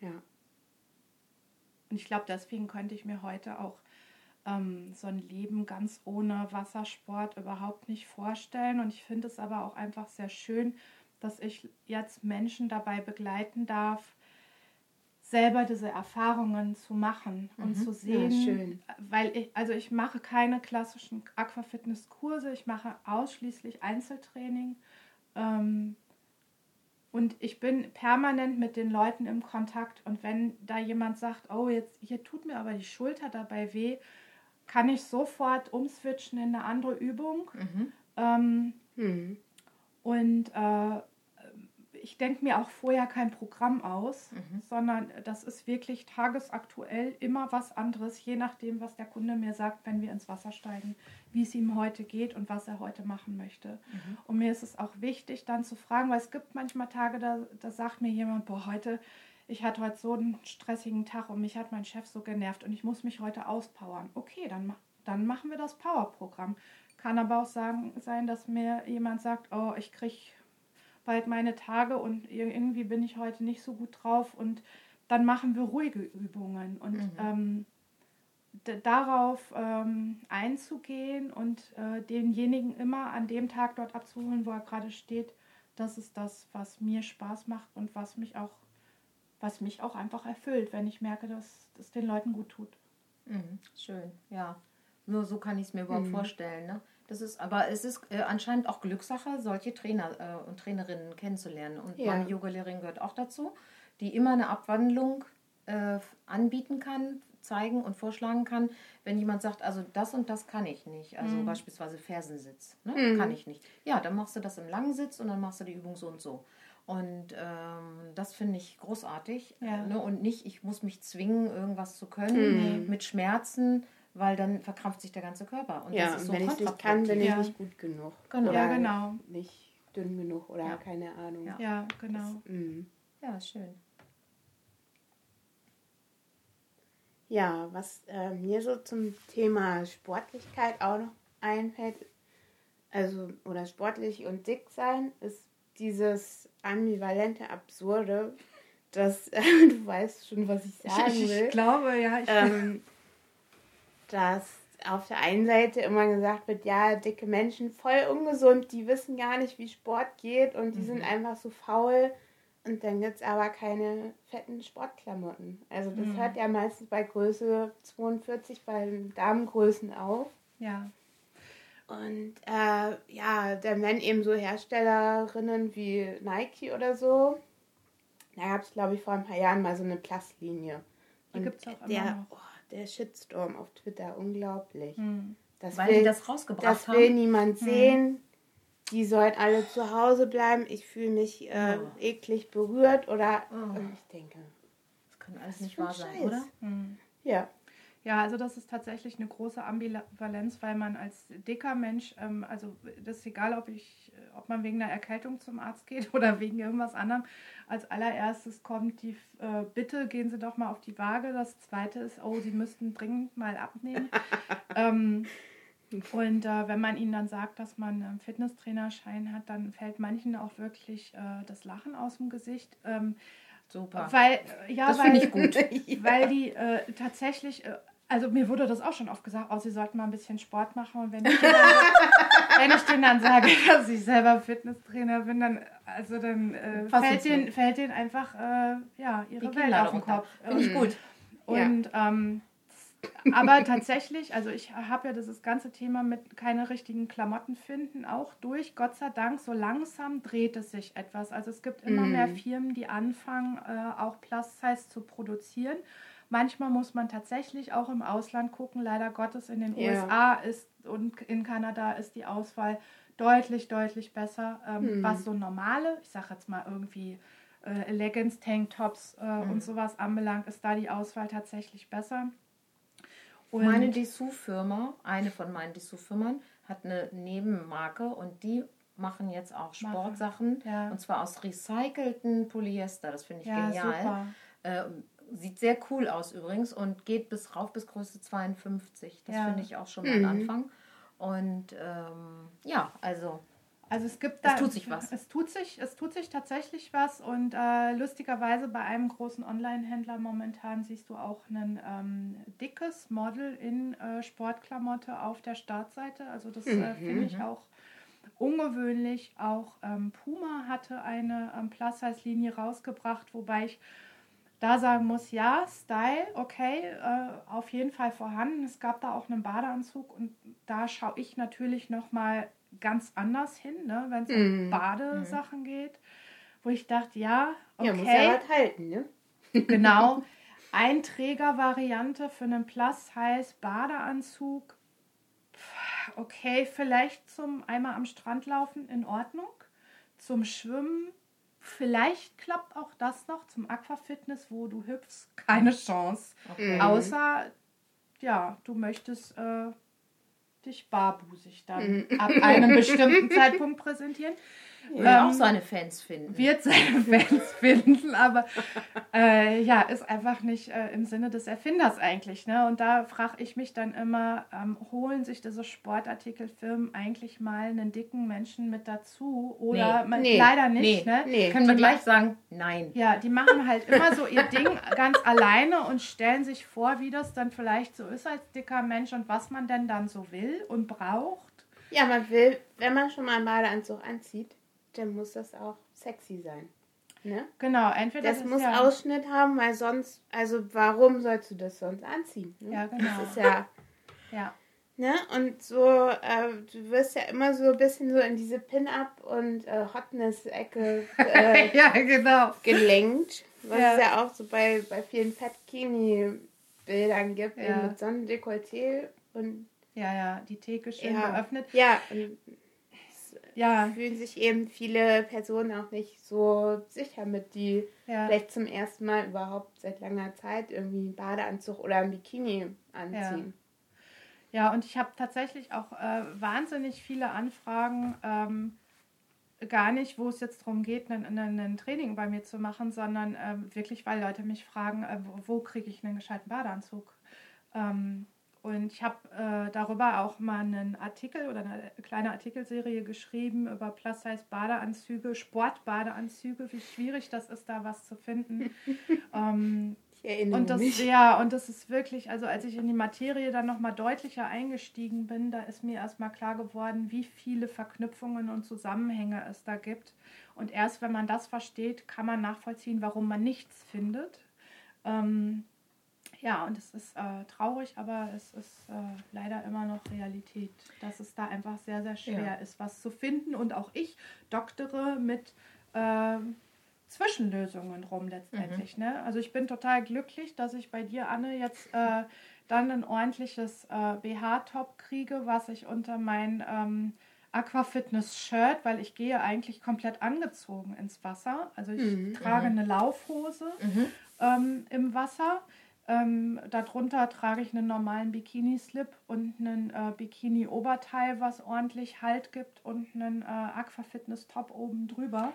Ja. Und ich glaube, deswegen könnte ich mir heute auch ähm, so ein Leben ganz ohne Wassersport überhaupt nicht vorstellen. Und ich finde es aber auch einfach sehr schön, dass ich jetzt Menschen dabei begleiten darf, selber diese Erfahrungen zu machen und zu sehen, schön. weil ich, also ich mache keine klassischen Aquafitness-Kurse, ich mache ausschließlich Einzeltraining. Ähm, und ich bin permanent mit den Leuten im Kontakt. Und wenn da jemand sagt, oh, jetzt hier tut mir aber die Schulter dabei weh, kann ich sofort umswitchen in eine andere Übung. Mhm. Ähm, Hm. und äh, ich denke mir auch vorher kein Programm aus, Mhm. sondern das ist wirklich tagesaktuell immer was anderes, je nachdem, was der Kunde mir sagt, wenn wir ins Wasser steigen, wie es ihm heute geht und was er heute machen möchte. Und mir ist es auch wichtig, dann zu fragen, weil es gibt manchmal Tage, da, da sagt mir jemand, boah, heute, ich hatte heute so einen stressigen Tag und mich hat mein Chef so genervt und ich muss mich heute auspowern. Okay, dann, dann machen wir das Powerprogramm. Kann aber auch sagen, sein, dass mir jemand sagt, oh, ich kriege bald meine Tage und irgendwie bin ich heute nicht so gut drauf und dann machen wir ruhige Übungen. Und Mhm. ähm, darauf ähm, einzugehen und äh, denjenigen immer an dem Tag dort abzuholen, wo er gerade steht, das ist das, was mir Spaß macht und was mich auch, was mich auch einfach erfüllt, wenn ich merke, dass es den Leuten gut tut. Mhm, schön, ja. Nur so kann ich es mir überhaupt mhm. vorstellen. Ne? Das ist, aber es ist äh, anscheinend auch Glückssache, solche Trainer äh, und Trainerinnen kennenzulernen. Und ja. meine Yogalehrerin gehört auch dazu, die immer eine Abwandlung äh, anbieten kann, zeigen und vorschlagen kann, wenn jemand sagt, also das und das kann ich nicht. Also mhm. beispielsweise Fersensitz, ne? Mhm. kann ich nicht. Ja, dann machst du das im langen Sitz und dann machst du die Übung so und so. Und ähm, das finde ich großartig. Ja. Ne? Und nicht, ich muss mich zwingen, irgendwas zu können mhm. mit Schmerzen, weil dann verkrampft sich der ganze Körper. Und ja, das ist so wenn ich nicht kann, bin ich nicht gut genug. Genau. Ja, genau. Nicht dünn genug oder ja. keine Ahnung. Ja, ja genau. Das, ja, schön. Ja, was äh, mir so zum Thema Sportlichkeit auch noch einfällt, also oder sportlich und dick sein, ist dieses ambivalente Absurde, dass äh, du weißt schon, was ich sagen will. Ich, ich glaube, ja. Ich ähm, dass auf der einen Seite immer gesagt wird, ja, dicke Menschen voll ungesund, die wissen gar nicht, wie Sport geht und die mhm. sind einfach so faul. Und dann gibt es aber keine fetten Sportklamotten. Also das mhm. hört ja meistens bei Größe 42 bei Damengrößen auf. Ja. Und äh, ja, dann werden eben so Herstellerinnen wie Nike oder so. Da gab es, glaube ich, vor ein paar Jahren mal so eine Plus-Linie. Die gibt es auch der, immer noch. Oh, der Shitstorm auf Twitter, unglaublich. Hm. Das Weil will, die das rausgebracht das haben. Das will niemand hm. sehen. Die sollen alle zu Hause bleiben. Ich fühle mich äh, oh. eklig berührt oder oh. ich denke. Das kann alles nicht wahr sein, Scheiß. oder? Hm. Ja. Ja, also das ist tatsächlich eine große Ambivalenz, weil man als dicker Mensch, ähm, also das ist egal, ob ich, ob man wegen einer Erkältung zum Arzt geht oder wegen irgendwas anderem. Als allererstes kommt die äh, Bitte, gehen Sie doch mal auf die Waage. Das zweite ist, oh, Sie müssten dringend mal abnehmen. ähm, und äh, wenn man ihnen dann sagt, dass man einen Fitnesstrainerschein hat, dann fällt manchen auch wirklich äh, das Lachen aus dem Gesicht. Ähm, Super. Weil, äh, ja, das finde ich gut. Weil die äh, tatsächlich äh, also mir wurde das auch schon oft gesagt, oh, sie sollten mal ein bisschen Sport machen. Und wenn dann, wenn ich denen dann sage, dass ich selber Fitnesstrainer bin, dann, also dann äh, fällt, denen, fällt denen einfach äh, ja, ihre Die Welt auf den Kopf. Finde ich gut. Und ja. ähm, aber tatsächlich, also ich habe ja dieses ganze Thema mit keine richtigen Klamotten finden auch durch. Gott sei Dank, so langsam dreht es sich etwas. Also es gibt immer mm. mehr Firmen, die anfangen, äh, auch Plus-Size zu produzieren. Manchmal muss man tatsächlich auch im Ausland gucken. Leider Gottes in den ja. USA ist und in Kanada ist die Auswahl deutlich, deutlich besser. Ähm, hm. Was so normale, ich sage jetzt mal irgendwie äh, Leggings, Tanktops äh, hm. und sowas anbelangt, ist da die Auswahl tatsächlich besser. Und meine Dessous-Firma, eine von meinen Dessous-Firmen, hat eine Nebenmarke und die machen jetzt auch Sportsachen. Ja. Und zwar aus recycelten Polyester. Das finde ich ja, genial. Äh, Sieht sehr cool aus übrigens und geht bis rauf bis Größe 52. Das ja. finde ich auch schon mal mhm. ein Anfang. Und ähm, ja, also. Also es gibt da. Es tut sich was. Es tut sich, es tut sich tatsächlich was. Und äh, lustigerweise bei einem großen Online-Händler momentan siehst du auch ein ähm, dickes Model in äh, Sportklamotte auf der Startseite. Also das äh, mhm. finde ich auch ungewöhnlich. Auch ähm, Puma hatte eine ähm, Plus-Size-Linie rausgebracht, wobei ich da sagen muss, ja, Style, okay, äh, auf jeden Fall vorhanden. Es gab da auch einen Badeanzug und da schaue ich natürlich nochmal ganz anders hin, ne, wenn es mm. um mhm. Badesachen mm. geht, wo ich dachte, ja, okay. Ja, muss ja halt halten, ne? genau. Einträger-Variante für einen Plus heißt Badeanzug. Okay, vielleicht zum einmal am Strand laufen in Ordnung. Zum Schwimmen Vielleicht klappt auch das noch zum Aquafitness, wo du hüpfst. Keine Chance. Okay. Außer, ja, du möchtest äh, dich barbusig dann mhm. ab einem bestimmten Zeitpunkt präsentieren. Wird ähm, auch seine Fans finden. Wird seine Fans finden, aber äh, ja, ist einfach nicht äh, im Sinne des Erfinders eigentlich. Ne? Und da frage ich mich dann immer, ähm, holen sich diese Sportartikelfirmen eigentlich mal einen dicken Menschen mit dazu? Oder nee, man, nee, leider nicht. Nee, ne? nee. Können wir gleich sagen, nein. Ja, die machen halt immer so ihr Ding ganz alleine und stellen sich vor, wie das dann vielleicht so ist als dicker Mensch und was man denn dann so will und braucht. Ja, man will, wenn man schon mal einen Badeanzug anzieht, dann muss das auch sexy sein. Ne? Genau, entweder das, das muss ja Ausschnitt haben, weil sonst, also warum sollst du das sonst anziehen? Ne? Ja, genau. Das ist ja. ja. Ne? Und so, äh, du wirst ja immer so ein bisschen so in diese Pin-Up und äh, Hotness-Ecke äh, ja, genau. gelenkt. Was ja. es ja auch so bei, bei vielen Fat-Kini-Bildern gibt, ja. mit Sonnendekolleté und. Ja, ja, die Theke schön ja. geöffnet. Ja, und ja. fühlen sich eben viele Personen auch nicht so sicher mit, die ja. vielleicht zum ersten Mal überhaupt seit langer Zeit irgendwie einen Badeanzug oder ein Bikini anziehen. Ja, ja und ich habe tatsächlich auch äh, wahnsinnig viele Anfragen. Ähm, gar nicht, wo es jetzt darum geht, ein, Training bei mir zu machen, sondern äh, wirklich, weil Leute mich fragen, äh, wo, wo kriege ich einen gescheiten Badeanzug? Ähm, und ich habe äh, darüber auch mal einen Artikel oder eine kleine Artikelserie geschrieben über Plus-Size-Badeanzüge, Sportbadeanzüge, wie schwierig das ist, da was zu finden. ähm, ich erinnere und das, mich. Ja, und das ist wirklich, also als ich in die Materie dann nochmal deutlicher eingestiegen bin, da ist mir erstmal klar geworden, wie viele Verknüpfungen und Zusammenhänge es da gibt. Und erst wenn man das versteht, kann man nachvollziehen, warum man nichts findet. Ähm, ja, und es ist äh, traurig, aber es ist äh, leider immer noch Realität, dass es da einfach sehr, sehr schwer ja. ist, was zu finden. Und auch ich doktere mit äh, Zwischenlösungen rum letztendlich. Mhm. Ne? Also ich bin total glücklich, dass ich bei dir, Anne, jetzt äh, dann ein ordentliches äh, BH-Top kriege, was ich unter mein ähm, Aquafitness-Shirt, weil ich gehe eigentlich komplett angezogen ins Wasser. Also ich mhm. trage mhm. eine Laufhose mhm. ähm, im Wasser ähm, darunter trage ich einen normalen Bikini-Slip und einen äh, Bikini-Oberteil, was ordentlich Halt gibt und einen äh, Aquafitness-Top oben drüber.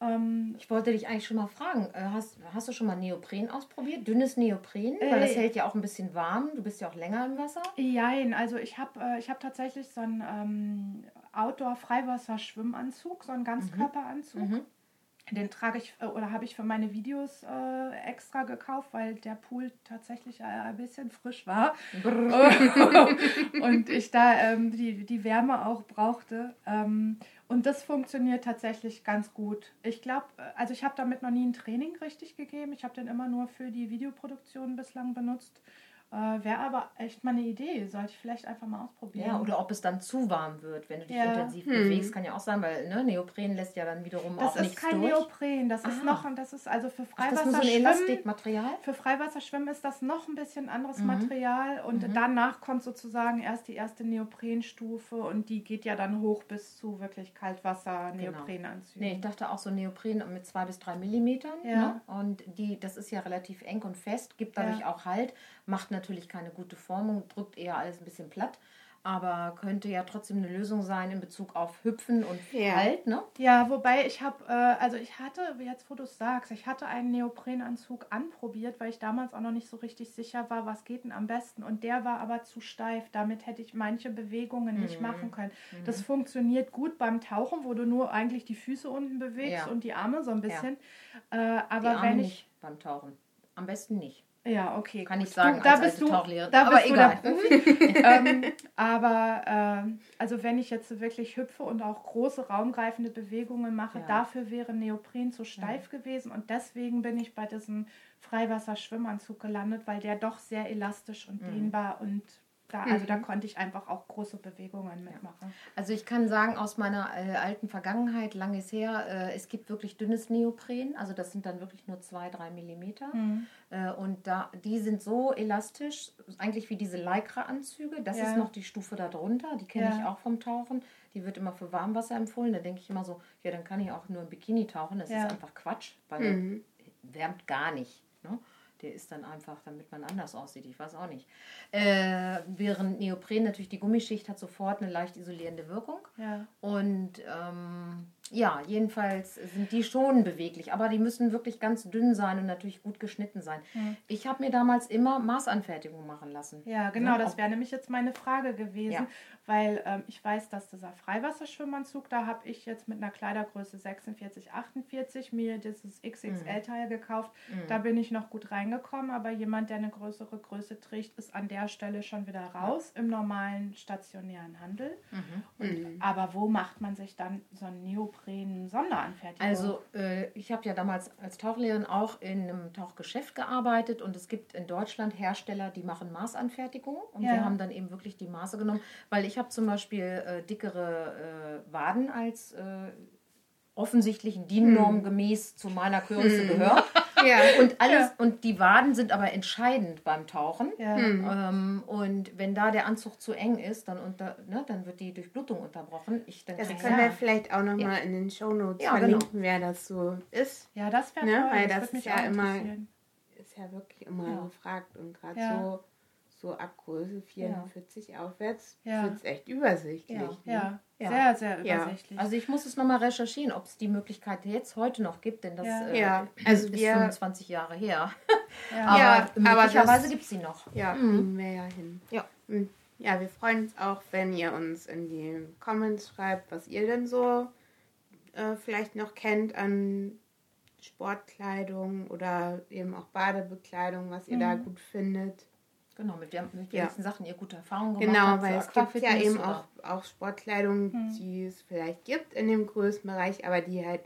Ähm, ich wollte dich eigentlich schon mal fragen, äh, hast, hast du schon mal Neopren ausprobiert? Dünnes Neopren? Weil das äh, hält ja auch ein bisschen warm. Du bist ja auch länger im Wasser. Nein, also ich habe äh, hab tatsächlich so einen ähm, Outdoor-Freiwasser-Schwimmanzug, so einen Ganzkörperanzug. Mhm. Den trage ich äh, oder habe ich für meine Videos äh, extra gekauft, weil der Pool tatsächlich äh, ein bisschen frisch war. und ich da ähm, die, die Wärme auch brauchte. Ähm, und das funktioniert tatsächlich ganz gut. Ich glaube, äh, also ich habe damit noch nie ein Training richtig gegeben. Ich habe den immer nur für die Videoproduktion bislang benutzt. Äh, Wäre aber echt mal eine Idee. Sollte ich vielleicht einfach mal ausprobieren. Ja, oder ob es dann zu warm wird, wenn du dich ja. intensiv hm. bewegst, kann ja auch sein, weil ne, Neopren lässt ja dann wiederum das auch nichts durch. Das ist kein Neopren, das ah. ist noch, das ist also für Freiwasserschwimmen. Das ist so ein Elastikmaterial? Für Freiwasserschwimmen ist das noch ein bisschen anderes mhm. Material und mhm. danach kommt sozusagen erst die erste Neoprenstufe und die geht ja dann hoch bis zu wirklich Kaltwasser-Neoprenanzügen. Genau. Nee, ich dachte auch so Neopren mit zwei bis drei Millimetern. Ja. Ne? Und die, das ist ja relativ eng und fest, gibt dadurch ja. auch Halt, macht natürlich keine gute Formung, drückt eher alles ein bisschen platt aber könnte ja trotzdem eine Lösung sein in Bezug auf Hüpfen und ja. Halt, ne? Ja, wobei ich habe, äh, also ich hatte, jetzt wo du es sagst, ich hatte einen Neoprenanzug anprobiert, weil ich damals auch noch nicht so richtig sicher war, was geht denn am besten. Und der war aber zu steif. Damit hätte ich manche Bewegungen mhm. nicht machen können. Mhm. Das funktioniert gut beim Tauchen, wo du nur eigentlich die Füße unten bewegst ja. und die Arme so ein bisschen. Ja. Äh, aber wenn ich. Nicht beim Tauchen. Am besten nicht. Ja, okay. Kann gut. ich sagen, du, da bist du. Da aber egal. ähm, aber äh, also wenn ich jetzt wirklich hüpfe und auch große raumgreifende Bewegungen mache, ja. dafür wäre Neopren zu steif ja. gewesen und deswegen bin ich bei diesem Freiwasser-Schwimmanzug gelandet, weil der doch sehr elastisch und mhm. dehnbar und da, also da mhm. konnte ich einfach auch große Bewegungen mitmachen. Also ich kann sagen, aus meiner äh, alten Vergangenheit, lang ist her, äh, es gibt wirklich dünnes Neopren, also das sind dann wirklich nur zwei, drei Millimeter. Mhm. Äh, und da, die sind so elastisch, eigentlich wie diese Lycra-Anzüge. Das ja. ist noch die Stufe darunter, die kenne ja. ich auch vom Tauchen. Die wird immer für Warmwasser empfohlen. Da denke ich immer so, ja, dann kann ich auch nur im Bikini tauchen. Das ja. ist einfach Quatsch, weil mhm. wärmt gar nicht. Ne? Der ist dann einfach, damit man anders aussieht. Ich weiß auch nicht. Äh, während Neopren natürlich die Gummischicht hat sofort eine leicht isolierende Wirkung. Ja. Und ähm, Ja, jedenfalls sind die schon beweglich, aber die müssen wirklich ganz dünn sein und natürlich gut geschnitten sein. Hm. Ich habe mir damals immer Maßanfertigung machen lassen. Ja, genau, Ja, das wäre nämlich jetzt meine Frage gewesen, Ja. weil ähm, ich weiß, dass dieser Freiwasserschwimmanzug, da habe ich jetzt mit einer Kleidergröße 46, 48 mir dieses XXL-Teil gekauft. Da bin ich noch gut reingekommen, aber jemand, der eine größere Größe trägt, ist an der Stelle schon wieder raus im normalen stationären Handel. Und, Aber wo macht man sich dann so einen Neopren-Sonderanfertigung? Also äh, ich habe ja damals als Tauchlehrerin auch in einem Tauchgeschäft gearbeitet und es gibt in Deutschland Hersteller, die machen Maßanfertigung und Ja. wir haben dann eben wirklich die Maße genommen, weil ich habe zum Beispiel äh, dickere äh, Waden als offensichtlichen DIN-Norm gemäß zu meiner Größe gehört. Ja. Und alles und die Waden sind aber entscheidend beim Tauchen. ja. Ähm, und wenn da der Anzug zu eng ist, dann, unter, ne, dann wird die Durchblutung unterbrochen. Ich dann Das können ja- wir vielleicht auch nochmal in den Shownotes Ja, genau. verlinken, wer das so ist. ja, das wäre Ne, weil das das mich ja immer-. Ist ja wirklich immer Ja. gefragt und gerade Ja. so, so ab Größe 44 aufwärts Ja. wird es echt übersichtlich. Ja. ne? Ja, Ja. sehr, sehr Ja. übersichtlich. Also ich muss es nochmal recherchieren, ob es die Möglichkeit jetzt heute noch gibt, denn das Ja. äh, Ja, also ist wir- 25 Jahre her. ja. Aber Ja, aber möglicherweise gibt es sie noch. Ja, kriegen wir ja hin. Ja. Und ja, wir freuen uns auch, wenn ihr uns in die Comments schreibt, was ihr denn so äh, vielleicht noch kennt an Sportkleidung oder eben auch Badebekleidung, was ihr da gut findet. Genau, mit, der, mit Ja. welchen Sachen ihr gute Erfahrungen gemacht Genau, habt. weil für es gibt ja eben oder- auch, auch Sportkleidung, die es vielleicht gibt in dem Größenbereich, aber die halt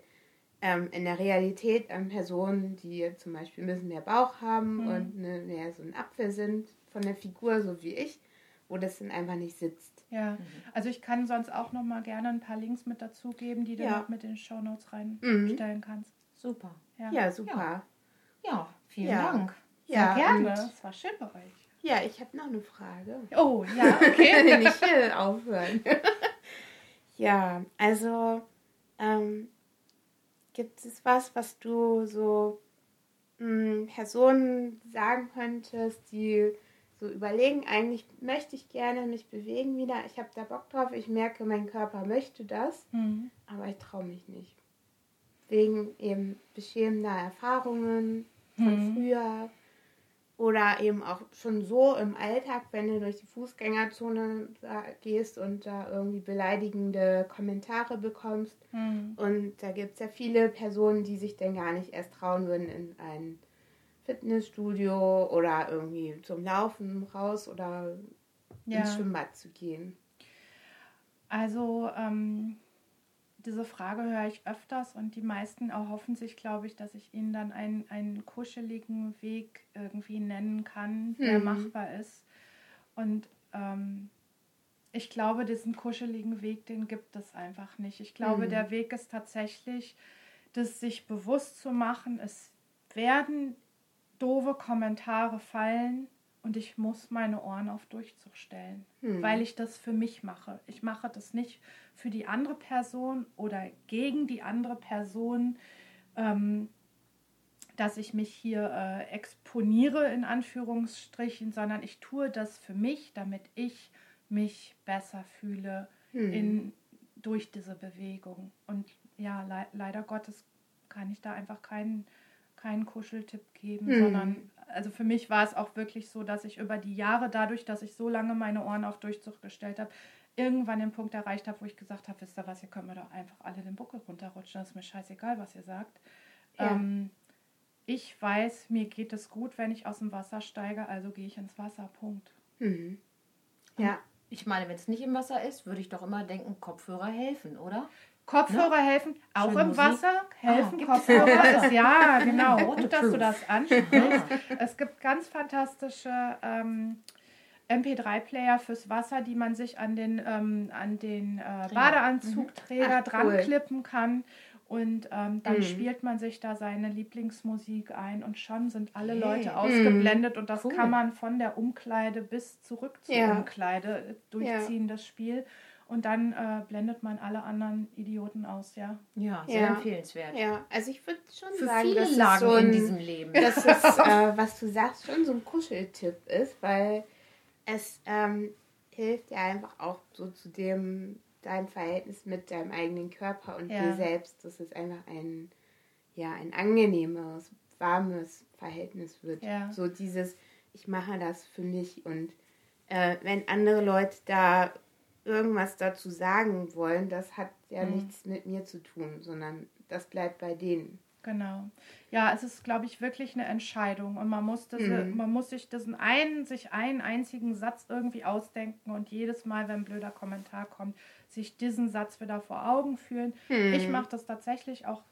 ähm, in der Realität an Personen, die zum Beispiel ein bisschen mehr Bauch haben und ne, mehr so ein Apfel sind von der Figur, so wie ich, wo das dann einfach nicht sitzt. Ja, also ich kann sonst auch noch mal gerne ein paar Links mit dazugeben, die du Ja. mit in den Shownotes Mhm. reinstellen kannst. Super. Ja, Ja, super. Ja, vielen Ja. Dank. Ja, gerne. und- Das war schön bei euch. Ja, ich habe noch eine Frage. Oh, ja, okay. nicht hier aufhören. ja, also ähm, gibt es was, was du so mh, Personen sagen könntest, die so überlegen, eigentlich möchte ich gerne mich bewegen wieder, ich habe da Bock drauf, ich merke, mein Körper möchte das, Hm. aber ich traue mich nicht. Wegen eben beschämender Erfahrungen von Mhm. früher oder eben auch schon so im Alltag, wenn du durch die Fußgängerzone da gehst und da irgendwie beleidigende Kommentare bekommst. Hm. Und da gibt es ja viele Personen, die sich dann gar nicht erst trauen würden, in ein Fitnessstudio oder irgendwie zum Laufen raus oder Ja. ins Schwimmbad zu gehen. Also ähm, diese Frage höre ich öfters und die meisten erhoffen sich, glaube ich, dass ich ihnen dann einen, einen kuscheligen Weg irgendwie nennen kann, der Mhm. machbar ist. Und ähm, ich glaube, diesen kuscheligen Weg, den gibt es einfach nicht. Ich glaube, Mhm. der Weg ist tatsächlich, das sich bewusst zu machen, es werden doofe Kommentare fallen und ich muss meine Ohren auf Durchzug stellen, Hm. weil ich das für mich mache. Ich mache das nicht für die andere Person oder gegen die andere Person, ähm, dass ich mich hier äh, exponiere in Anführungsstrichen, sondern ich tue das für mich, damit ich mich besser fühle Hm. in, durch diese Bewegung. Und ja, le leider Gottes kann ich da einfach keinen, keinen Kuscheltipp geben, Hm. sondern also für mich war es auch wirklich so, dass ich über die Jahre, dadurch, dass ich so lange meine Ohren auf Durchzug gestellt habe, irgendwann den Punkt erreicht habe, wo ich gesagt habe, wisst ihr was, ihr könnt mir doch einfach alle den Buckel runterrutschen, das ist mir scheißegal, was ihr sagt. Ja. Ähm, ich weiß, mir geht es gut, wenn ich aus dem Wasser steige, also gehe ich ins Wasser, Punkt. Mhm. Ja, Ich meine, wenn es nicht im Wasser ist, würde ich doch immer denken, Kopfhörer helfen, oder? Kopfhörer helfen, auch Schöne im Musik. Wasser helfen Ah, Kopfhörer. Ist, ja, genau. Gut, dass du das ansprichst. es gibt ganz fantastische ähm, MP3-Player fürs Wasser, die man sich an den, ähm, an den äh, Badeanzugträger Ach, dran cool. klippen kann. Und ähm, dann Mhm. spielt man sich da seine Lieblingsmusik ein und schon sind alle Hey. Leute ausgeblendet. Und das Cool. kann man von der Umkleide bis zurück zur Ja. Umkleide äh, durchziehen, das Spiel. Und dann äh, blendet man alle anderen Idioten aus, ja. Ja, sehr Ja. empfehlenswert. ja. Also ich würde schon Für sagen, viele dass es Lagen so ein, in diesem Leben. dass es, äh, was du sagst, schon so ein Kuscheltipp ist, weil es ähm, hilft ja einfach auch so zu dem, dein Verhältnis mit deinem eigenen Körper und Ja. dir selbst, dass es einfach ein, ja, ein angenehmeres, warmes Verhältnis wird. Ja. So dieses, ich mache das für mich und äh, wenn andere Leute da irgendwas dazu sagen wollen, das hat ja Mhm. nichts mit mir zu tun, sondern das bleibt bei denen. Genau. Ja, es ist, glaube ich, wirklich eine Entscheidung und man muss, diese, Mhm. man muss sich diesen einen, sich einen einzigen Satz irgendwie ausdenken und jedes Mal, wenn ein blöder Kommentar kommt, sich diesen Satz wieder vor Augen führen. Mhm. Ich mache das tatsächlich auch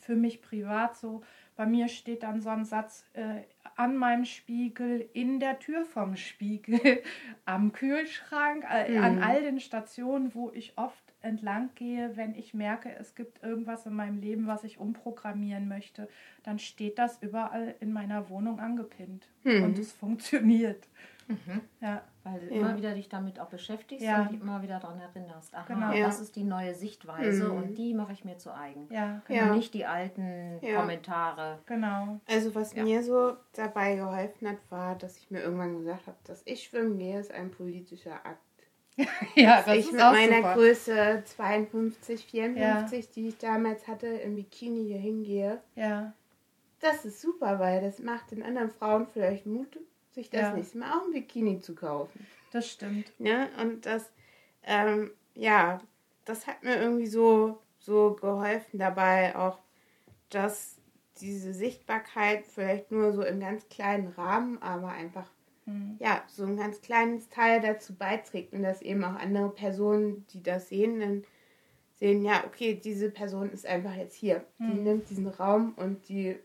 für mich privat so. Bei mir steht dann so ein Satz äh, an meinem Spiegel, in der Tür vom Spiegel, am Kühlschrank, äh, an Mhm. all den Stationen, wo ich oft entlang gehe, wenn ich merke, es gibt irgendwas in meinem Leben, was ich umprogrammieren möchte, dann steht das überall in meiner Wohnung angepinnt. Mhm. Und es funktioniert. Mhm. Ja, Weil du Ja. immer wieder dich damit auch beschäftigst Ja. und dich immer wieder daran erinnerst. Aha, Genau. Ja. das ist die neue Sichtweise Mhm. und die mache ich mir zu eigen. ja, Ja. Und nicht die alten Ja. Kommentare. genau. Also was Ja. mir so dabei geholfen hat, war, dass ich mir irgendwann gesagt habe, dass ich schwimmen gehe, ist ein politischer Akt. Ja, Dass ich mit meiner Größe 52, 54, die ich damals hatte, im Bikini hier hingehe, Ja, das ist super, weil das macht den anderen Frauen vielleicht Mut, sich das Ja. nächste Mal auch ein Bikini zu kaufen. das stimmt. Ne? Und das, ähm, ja, das hat mir irgendwie so, so geholfen dabei, auch dass diese Sichtbarkeit vielleicht nur so im ganz kleinen Rahmen, aber einfach Hm. ja, so ein ganz kleines Teil dazu beiträgt und dass eben auch andere Personen, die das sehen, dann sehen, ja, okay, diese Person ist einfach jetzt hier. Die Mhm. nimmt diesen Raum und die,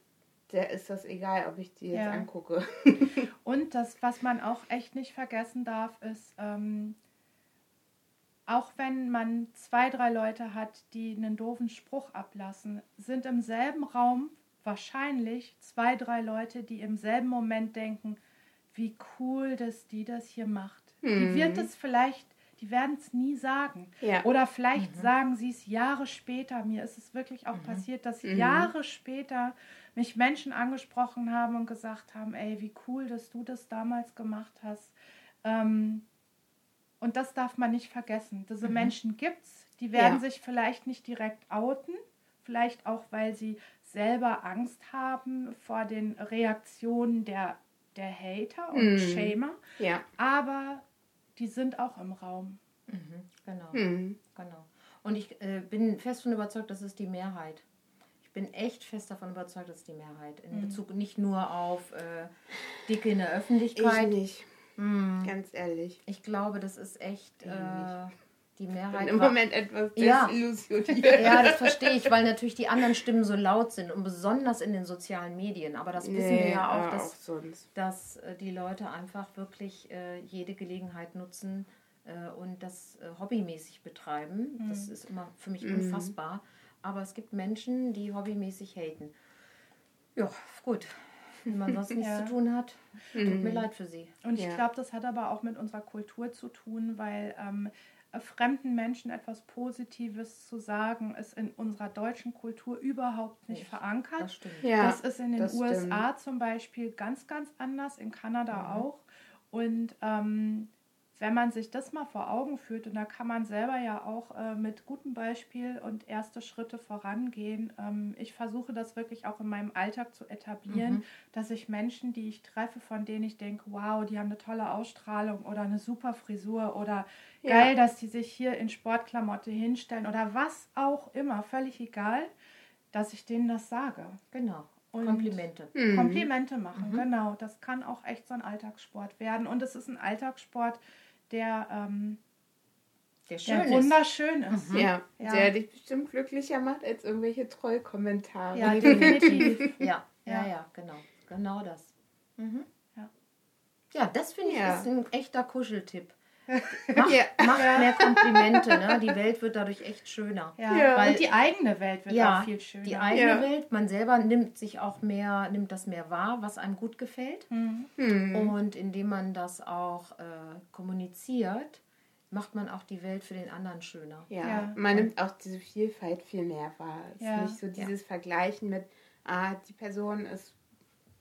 der ist das egal, ob ich die jetzt Ja. angucke. Und das, was man auch echt nicht vergessen darf, ist, ähm, auch wenn man zwei, drei Leute hat, die einen doofen Spruch ablassen, sind im selben Raum wahrscheinlich zwei, drei Leute, die im selben Moment denken, wie cool, dass die das hier macht. Die Mhm. wird es vielleicht, die werden es nie sagen. Ja. Oder vielleicht sagen sie es Jahre später. Mir ist es wirklich auch passiert, dass Mhm. Jahre später mich Menschen angesprochen haben und gesagt haben, ey, wie cool, dass du das damals gemacht hast. Ähm, und das darf man nicht vergessen. Diese Menschen gibt's, die werden Ja. sich vielleicht nicht direkt outen, vielleicht auch, weil sie selber Angst haben vor den Reaktionen der, der Hater und Mhm. Shamer, Ja. aber die sind auch im Raum. Mhm. Genau. Hm. Genau. Und ich äh, bin fest davon überzeugt, das ist die Mehrheit. Ich bin echt fest davon überzeugt, das ist die Mehrheit. In Mhm. Bezug nicht nur auf äh, Dicke in der Ich Öffentlichkeit. nicht, Mm, ganz ehrlich. ich glaube, das ist echt äh, die Ich bin Mehrheit. im war- Moment etwas Ja. desillusioniert. Ja, das verstehe ich, weil natürlich die anderen Stimmen so laut sind und besonders in den sozialen Medien. Aber das wissen wir ja auch, aber dass, auch sonst. dass äh, die Leute einfach wirklich äh, jede Gelegenheit nutzen äh, und das äh, hobbymäßig betreiben. Mhm. Das ist immer für mich Mhm. unfassbar. Aber es gibt Menschen, die hobbymäßig haten. Ja, gut. Wenn man sonst nichts Ja. zu tun hat, tut Mhm. mir leid für sie. Und ich Ja. glaube, das hat aber auch mit unserer Kultur zu tun, weil ähm, fremden Menschen etwas Positives zu sagen, ist in unserer deutschen Kultur überhaupt nicht Nicht. verankert. Das stimmt. Ja, das ist in den USA zum Beispiel ganz, ganz anders, in Kanada Mhm. auch. Und ähm, wenn man sich das mal vor Augen führt, und da kann man selber ja auch äh, mit gutem Beispiel und erste Schritte vorangehen. Ähm, ich versuche das wirklich auch in meinem Alltag zu etablieren, Mhm. dass ich Menschen, die ich treffe, von denen ich denke, wow, die haben eine tolle Ausstrahlung oder eine super Frisur oder Ja. geil, dass die sich hier in Sportklamotte hinstellen oder was auch immer, völlig egal, dass ich denen das sage. Genau. Und- Komplimente. Mhm. Komplimente machen, Mhm. genau. Das kann auch echt so ein Alltagssport werden. Und es ist ein Alltagssport, der, ähm, Der schön der ist. wunderschön ist. Ja, Ja. der dich bestimmt glücklicher macht als irgendwelche Trollkommentare. Ja, definitiv. Ja, ja, Ja. ja, genau. Genau das. Mhm. Ja. Ja, das finde ich Ja. ist ein echter Kuscheltipp. Macht, Ja. macht mehr Komplimente, ne? Die Welt wird dadurch echt schöner. Ja. Ja. Weil- Und die eigene Welt wird Ja, auch viel schöner. Die eigene Ja. Welt, man selber nimmt sich auch mehr, nimmt das mehr wahr, was einem gut gefällt. Mhm. Hm. Und indem man das auch äh, kommuniziert, macht man auch die Welt für den anderen schöner. Ja, Ja. man nimmt auch diese Vielfalt viel mehr wahr. Es Ja. ist nicht so dieses Vergleichen mit, ah, die Person ist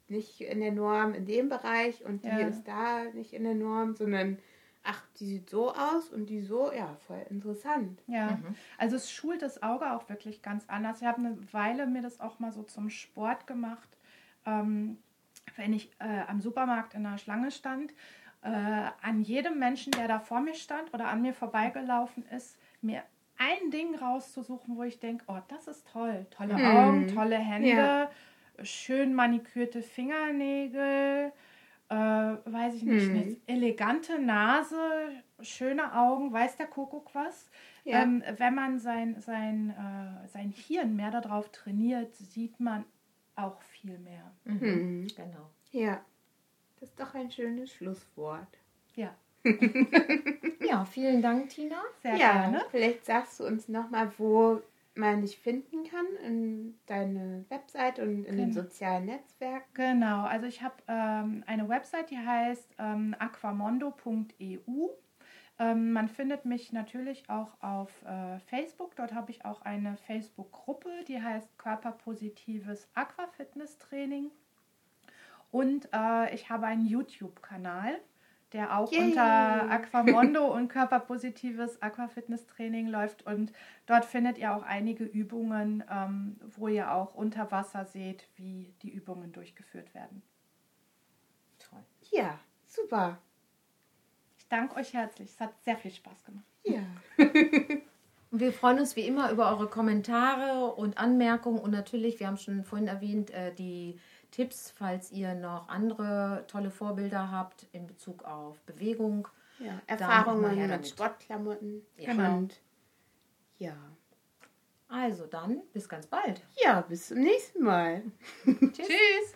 nicht in der Norm in dem Bereich und die Ja. ist da nicht in der Norm, sondern ach, die sieht so aus und die so, ja, voll interessant. Ja, Mhm. also es schult das Auge auch wirklich ganz anders. Ich habe eine Weile mir das auch mal so zum Sport gemacht, ähm, wenn ich äh, am Supermarkt in der Schlange stand, äh, an jedem Menschen, der da vor mir stand oder an mir vorbeigelaufen ist, mir ein Ding rauszusuchen, wo ich denke, oh, das ist toll. Tolle Mhm. Augen, tolle Hände, Ja. schön manikürte Fingernägel, äh, weiß ich nicht, Mhm. eine elegante Nase, schöne Augen, weiß der Kuckuck was. Ja. Ähm, wenn man sein, sein, äh, sein Hirn mehr darauf trainiert, sieht man auch viel mehr. Mhm. Genau. Ja, das ist doch ein schönes Schlusswort. Ja, Ja, vielen Dank, Tina. sehr ja, gerne. vielleicht sagst du uns nochmal, wo man dich finden kann, in deine Website und in den Genau. sozialen Netzwerken. Genau, also ich habe ähm, eine Website, die heißt ähm, aquamondo.eu. Ähm, man findet mich natürlich auch auf äh, Facebook. Dort habe ich auch eine Facebook-Gruppe, die heißt Körperpositives Aquafitness-Training. Und äh, ich habe einen YouTube-Kanal, der auch Yay. unter Aquamondo und Körperpositives Aquafitness-Training läuft. Und dort findet ihr auch einige Übungen, ähm, wo ihr auch unter Wasser seht, wie die Übungen durchgeführt werden. Toll. Ja, super. Ich danke euch herzlich. Es hat sehr viel Spaß gemacht. Ja. Und wir freuen uns wie immer über eure Kommentare und Anmerkungen und natürlich, wir haben schon vorhin erwähnt, äh, die Tipps, falls ihr noch andere tolle Vorbilder habt in Bezug auf Bewegung. ja. Erfahrungen mit. Sportklamotten. Ja. Genau. Und ja. Also dann, bis ganz bald. Ja, bis zum nächsten Mal. Tschüss. Tschüss!